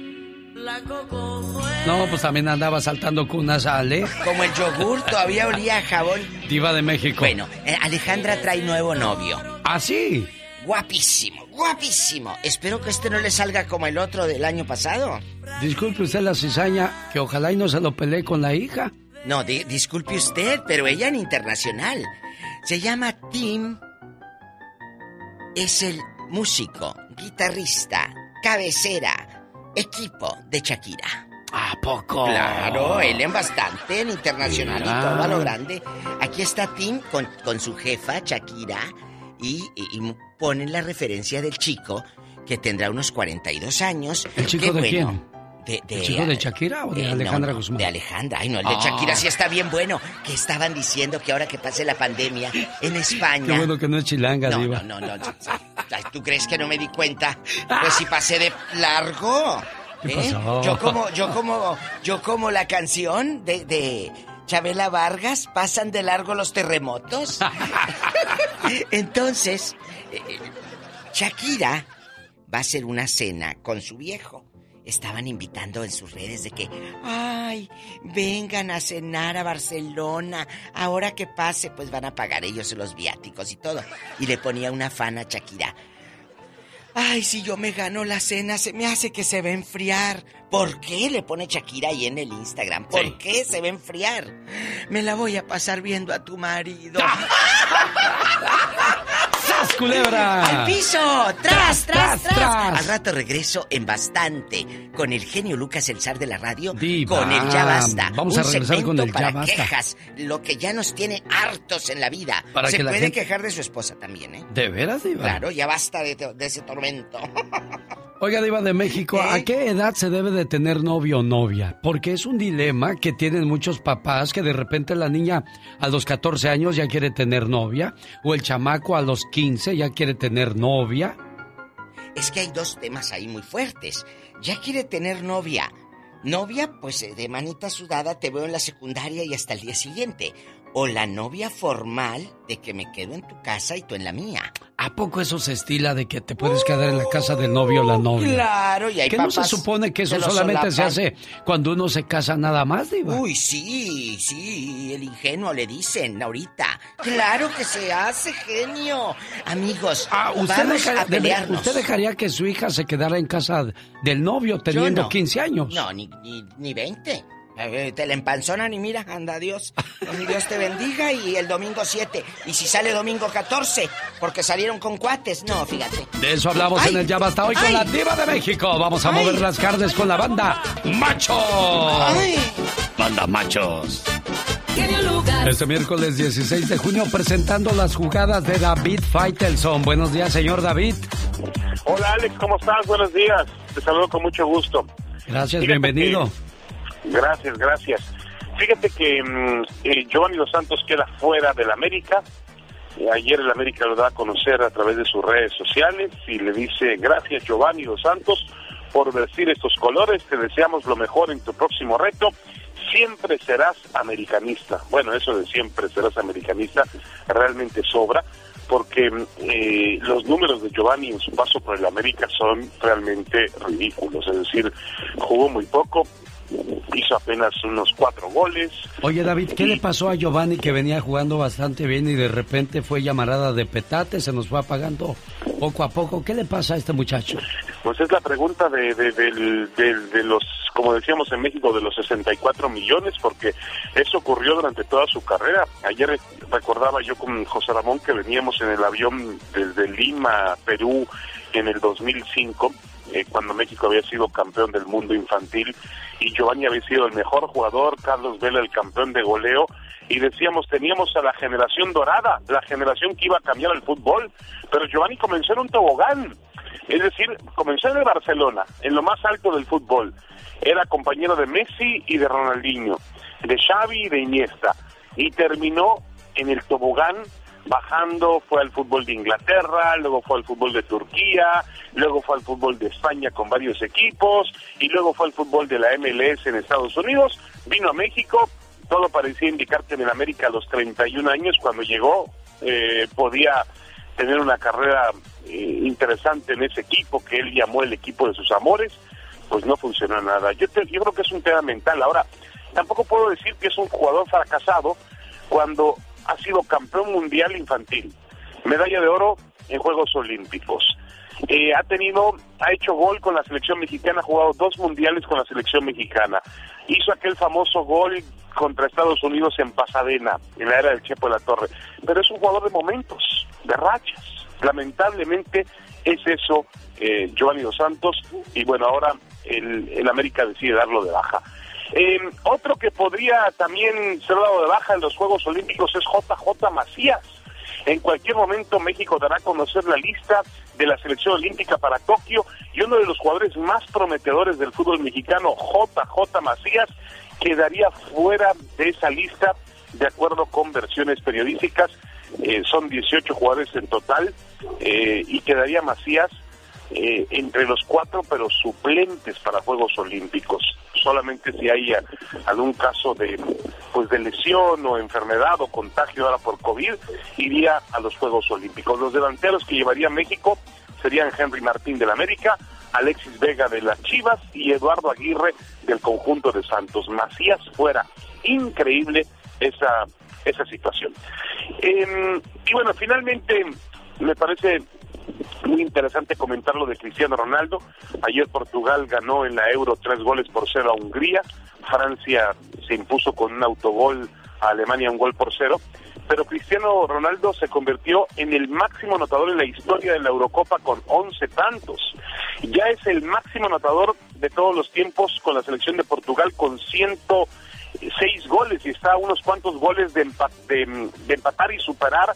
No, pues también andaba saltando cunas Ale, Como el yogur, todavía olía a jabón. Diva de México. Bueno, eh, Alejandra trae nuevo novio. ¿Ah, sí? Guapísimo, guapísimo. Espero que este no le salga como el otro del año pasado. Disculpe usted la cizaña, que ojalá y no se lo pelee con la hija. No, di- disculpe usted, pero ella en internacional. Se llama Tim. Es el músico, guitarrista, cabecera, equipo de Shakira. ¿A poco? Claro, él en bastante, en internacional Mira. y todo a lo grande. Aquí está Tim con, con su jefa, Shakira, y, y- y ponen la referencia del chico que tendrá unos 42 años. ¿El chico de bueno. quién? De, de- ¿El chico de Shakira o de eh, Alejandra no, Guzmán? De Alejandra. Ay, no, el de Ah. Shakira sí está bien bueno. Que estaban diciendo que ahora que pase la pandemia en España. Qué bueno que no es chilanga, No, diva. no, no, no. ¿Tú crees que no me di cuenta? Pues si pasé de largo. ¿Qué ¿eh? pasó? Yo como, yo como, yo como la canción de, de Chabela Vargas, pasan de largo los terremotos. Entonces, eh, Shakira va a hacer una cena con su viejo. Estaban invitando en sus redes de que, ay, vengan a cenar a Barcelona. Ahora que pase, pues van a pagar ellos los viáticos y todo. Y le ponía una fan a Shakira. Ay, si yo me gano la cena, se me hace que se va a enfriar. ¿Por qué? Le pone Shakira ahí en el Instagram. ¿Por Sí. qué se va a enfriar? Me la voy a pasar viendo a tu marido. ¡Sas, culebra! ¡Al piso! ¡Tras, tras, tras! Al rato regreso en bastante con el genio Lucas, el zar de la radio, Diva, con el Ya Basta. vamos a regresar con el Ya Basta. quejas, lo que ya nos tiene hartos en la vida. Para Se que la puede gente- quejar de su esposa también, ¿eh? ¿De veras, diva? Claro, ya basta de, de ese tormento. Oiga, Diva de México, ¿Eh? ¿a qué edad se debe de tener novio o novia? Porque es un dilema que tienen muchos papás que de repente la niña a los 14 años ya quiere tener novia o el chamaco a los 15 ya quiere tener novia. Es que hay dos temas ahí muy fuertes. Ya quiere tener novia. Novia, pues eh, de manita sudada te veo en la secundaria y hasta el día siguiente. O la novia formal de que me quedo en tu casa y tú en la mía. ¿A poco eso se estila de que te puedes quedar en la casa del novio o la novia? Claro, y hay ¿Que no se supone que eso solamente se hace cuando uno se casa nada más, Diva? Uy, sí, sí, el ingenuo le dicen ahorita. Claro que se hace, genio. Amigos, Ah, ¿Usted, vamos dejaría, a pelearnos. ¿Usted dejaría que su hija se quedara en casa del novio teniendo no. 15 años? No, ni, ni, ni 20. Eh, Te la empanzonan y mira, anda Dios. Y Dios te bendiga y el domingo 7. Y si sale domingo 14, porque salieron con cuates. No, fíjate. De eso hablamos Ay, en el Ya Basta hoy con la Diva de México. Vamos a Ay. mover las carnes con la banda Macho. Banda Machos. Este miércoles 16 de junio presentando las jugadas de David Faitelson. Buenos días, señor David. Hola Alex, ¿cómo estás? Buenos días. Te saludo con mucho gusto. Gracias, Fíjate bienvenido. Gracias, gracias. Fíjate que mm, Giovanni Dos Santos queda fuera del América. Eh, ayer el América lo da a conocer a través de sus redes sociales y le dice gracias Giovanni Dos Santos por vestir estos colores. Te deseamos lo mejor en tu próximo reto. Siempre serás americanista. Bueno, eso de siempre serás americanista realmente sobra porque mm, eh, los números de Giovanni en su paso por el América son realmente ridículos. Es decir, jugó muy poco, hizo apenas unos cuatro goles. Oye, David, ¿qué le pasó a Giovanni que venía jugando bastante bien y de repente fue llamarada de petate, se nos fue apagando poco a poco? ¿Qué le pasa a este muchacho? Pues es la pregunta de, de, los, como decíamos en México, de los 64 millones, porque eso ocurrió durante toda su carrera. Ayer recordaba yo con José Ramón que veníamos en el avión desde Lima, Perú, en el 2005, eh, cuando México había sido campeón del mundo infantil y Giovanni había sido el mejor jugador, Carlos Vela el campeón de goleo, y decíamos, teníamos a la generación dorada, la generación que iba a cambiar el fútbol, pero Giovanni comenzó en un tobogán, es decir, comenzó en el Barcelona, en lo más alto del fútbol, era compañero de Messi y de Ronaldinho, de Xavi y de Iniesta, y terminó en el tobogán bajando, fue al fútbol de Inglaterra, luego fue al fútbol de Turquía, luego fue al fútbol de España con varios equipos, y luego fue al fútbol de la MLS en Estados Unidos, vino a México, todo parecía indicar que en el América a los 31 años, cuando llegó, eh, podía tener una carrera eh, interesante en ese equipo que él llamó el equipo de sus amores, pues no funcionó nada. Yo, te- yo creo que es un tema mental. Ahora, tampoco puedo decir que es un jugador fracasado cuando ha sido campeón mundial infantil, medalla de oro en Juegos Olímpicos. Eh, ha tenido, ha hecho gol con la selección mexicana, ha jugado dos mundiales con la selección mexicana. Hizo aquel famoso gol contra Estados Unidos en Pasadena, en la era del Chepo de la Torre. Pero es un jugador de momentos, de rachas. Lamentablemente es eso eh, Giovanni Dos Santos y bueno, ahora el, el América decide darlo de baja. Eh, otro que podría también ser dado de baja en los Juegos Olímpicos es JJ Macías. En cualquier momento México dará a conocer la lista de la selección olímpica para Tokio y uno de los jugadores más prometedores del fútbol mexicano, JJ Macías, quedaría fuera de esa lista de acuerdo con versiones periodísticas. Eh, son 18 jugadores en total eh, y quedaría Macías eh, entre los cuatro, pero suplentes para Juegos Olímpicos. Solamente si hay algún caso de pues de lesión o enfermedad o contagio ahora por COVID, iría a los Juegos Olímpicos. Los delanteros que llevaría México serían Henry Martín del América, Alexis Vega de las Chivas y Eduardo Aguirre del conjunto de Santos. Macías fuera. Increíble esa, esa situación. Em, y bueno, finalmente me parece muy interesante comentar lo de Cristiano Ronaldo. Ayer Portugal ganó en la Euro tres goles por cero a Hungría. Francia se impuso con un autogol a Alemania un gol por cero. Pero Cristiano Ronaldo se convirtió en el máximo anotador en la historia de la Eurocopa con 11 tantos. Ya es el máximo anotador de todos los tiempos con la selección de Portugal con 106 goles y está a unos cuantos goles de, de empatar y superar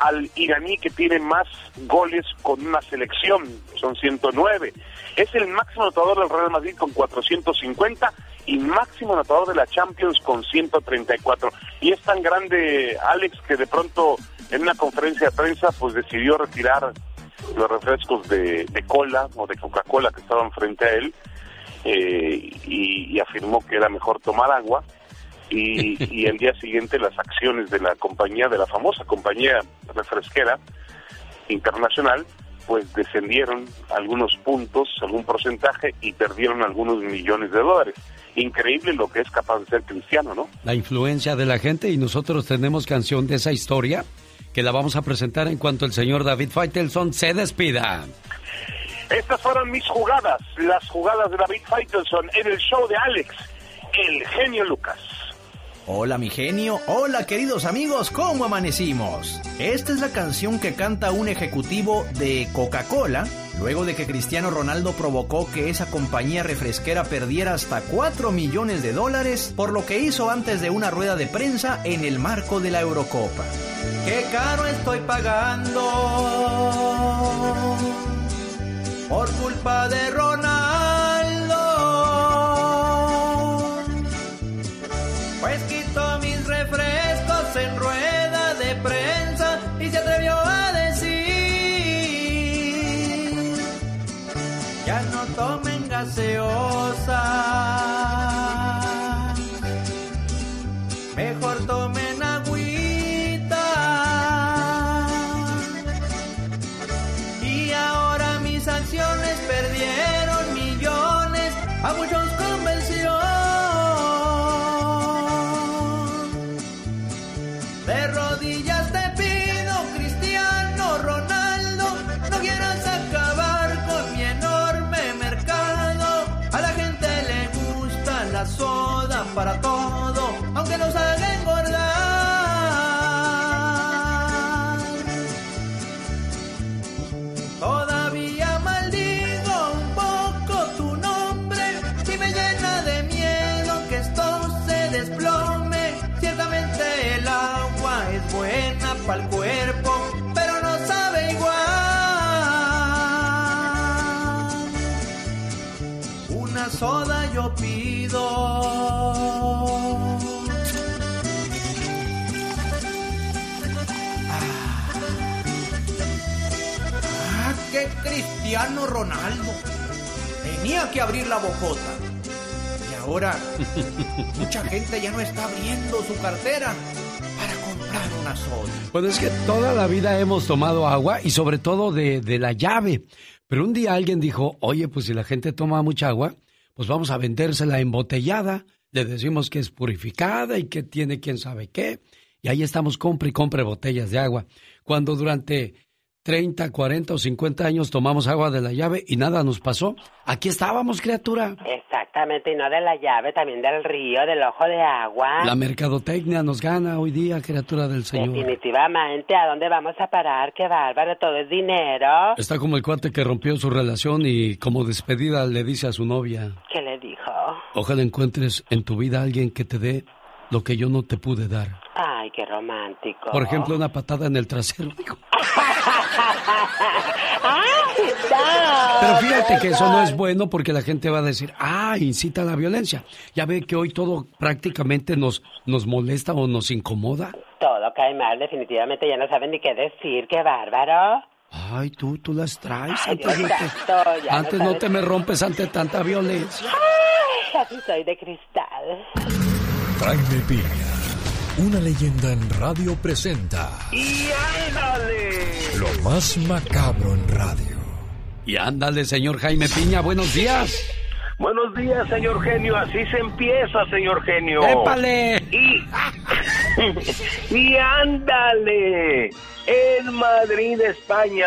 al iraní que tiene más goles con una selección, son 109. Es el máximo anotador del Real Madrid con 450 y máximo anotador de la Champions con 134. Y es tan grande Alex que de pronto en una conferencia de prensa pues decidió retirar los refrescos de, cola o de Coca-Cola que estaban frente a él eh, y afirmó que era mejor tomar agua y, el día siguiente las acciones de la compañía, de la famosa compañía refresquera internacional, pues descendieron algunos puntos, algún porcentaje y perdieron algunos millones de dólares. Increíble lo que es capaz de ser cristiano, ¿no? La influencia de la gente y nosotros tenemos canción de esa historia que la vamos a presentar en cuanto el señor David Faitelson se despida. Estas fueron mis jugadas, las jugadas de David Faitelson en el show de Alex, el genio Lucas. Hola mi genio, hola queridos amigos, ¿cómo amanecimos? Esta es la canción que canta un ejecutivo de Coca-Cola luego de que Cristiano Ronaldo provocó que esa compañía refresquera perdiera hasta 4 millones de dólares por lo que hizo antes de una rueda de prensa en el marco de la Eurocopa. ¡Qué caro estoy pagando! Por culpa de Ronaldo. Cristiano Ronaldo. Tenía que abrir la bocota. Y ahora mucha gente ya no está abriendo su cartera para comprar una soda. Bueno, es que toda la vida hemos tomado agua y sobre todo de, de la llave. Pero un día alguien dijo, oye, pues si la gente toma mucha agua, pues vamos a vendérsela embotellada. Le decimos que es purificada y que tiene quién sabe qué. Y ahí estamos, compre y compre botellas de agua. Cuando durante 30, 40 o 50 años tomamos agua de la llave y nada nos pasó. Aquí estábamos, criatura. Exactamente, y no de la llave, también del río, del ojo de agua. La mercadotecnia nos gana hoy día, criatura del Señor. Definitivamente, ¿a dónde vamos a parar? Qué bárbaro, todo es dinero. Está como el cuate que rompió su relación y como despedida le dice a su novia. ¿Qué le dijo? Ojalá encuentres en tu vida alguien que te dé lo que yo no te pude dar. Ay, qué romántico. Por ejemplo, una patada en el trasero. No. Pero fíjate que eso no es bueno porque la gente va a decir, ah, incita a la violencia. Ya ve que hoy todo prácticamente nos, nos molesta o nos incomoda. Todo cae mal, definitivamente ya no saben ni qué decir, qué bárbaro. Ay, tú, tú las traes. Ay, Antes, Dios no te, ya antes no te me rompes ante tanta violencia. Ay, así soy de cristal. Jaime Piña, una leyenda en radio presenta ¡Y ándale! lo más macabro en radio. Y ándale, señor Jaime Piña, buenos días. Buenos días, señor genio. Así se empieza, señor genio. ¡Épale! Y, y ándale. En Madrid, España,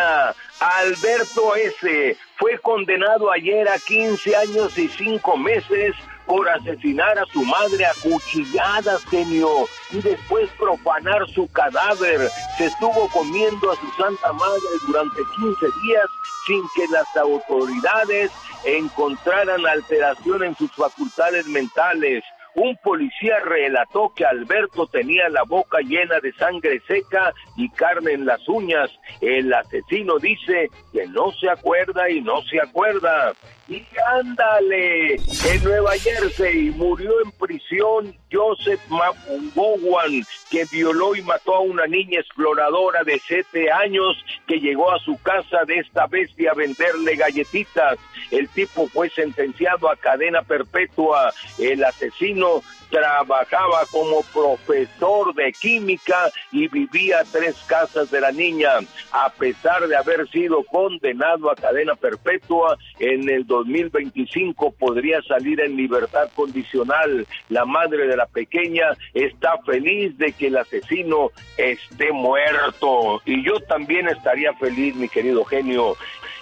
Alberto S. fue condenado ayer a 15 años y 5 meses por asesinar a su madre a cuchilladas, genio, y después profanar su cadáver. Se estuvo comiendo a su santa madre durante 15 días sin que las autoridades encontraran alteración en sus facultades mentales. Un policía relató que Alberto tenía la boca llena de sangre seca y carne en las uñas. El asesino dice que no se acuerda y no se acuerda. Y ándale, en Nueva Jersey murió en prisión Joseph Mapungowan, que violó y mató a una niña exploradora de siete años que llegó a su casa de esta bestia a venderle galletitas. El tipo fue sentenciado a cadena perpetua. El asesino trabajaba como profesor de química y vivía a tres casas de la niña. A pesar de haber sido condenado a cadena perpetua, en el 2025 podría salir en libertad condicional. La madre de la pequeña está feliz de que el asesino esté muerto. Y yo también estaría feliz, mi querido genio.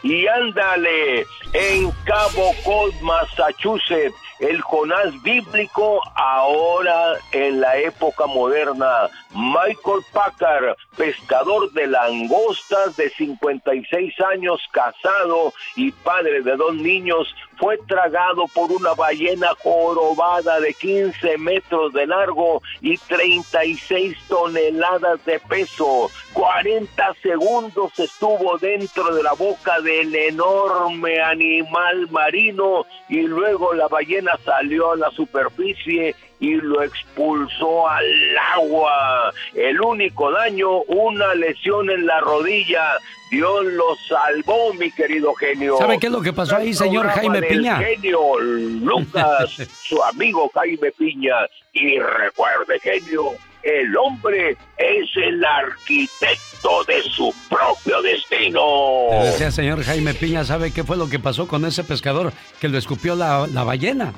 Y ándale, en Cabo Cod, Massachusetts, el Jonás bíblico ahora en la época moderna. Michael Packard, pescador de langostas de 56 años, casado y padre de dos niños, fue tragado por una ballena jorobada de 15 metros de largo y 36 toneladas de peso. 40 segundos estuvo dentro de la boca del enorme animal marino y luego la ballena salió a la superficie y lo expulsó al agua. El único daño, una lesión en la rodilla. Dios lo salvó, mi querido genio. ¿Sabe qué es lo que pasó ahí, señor Jaime Piña? genio Lucas, su amigo Jaime Piña. Y recuerde, genio, el hombre es el arquitecto de su propio destino. Le decía, señor Jaime Piña, ¿sabe qué fue lo que pasó con ese pescador que lo escupió la, la ballena?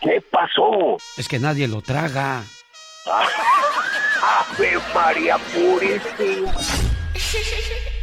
¿Qué pasó? Es que nadie lo traga. Ave María Purísima.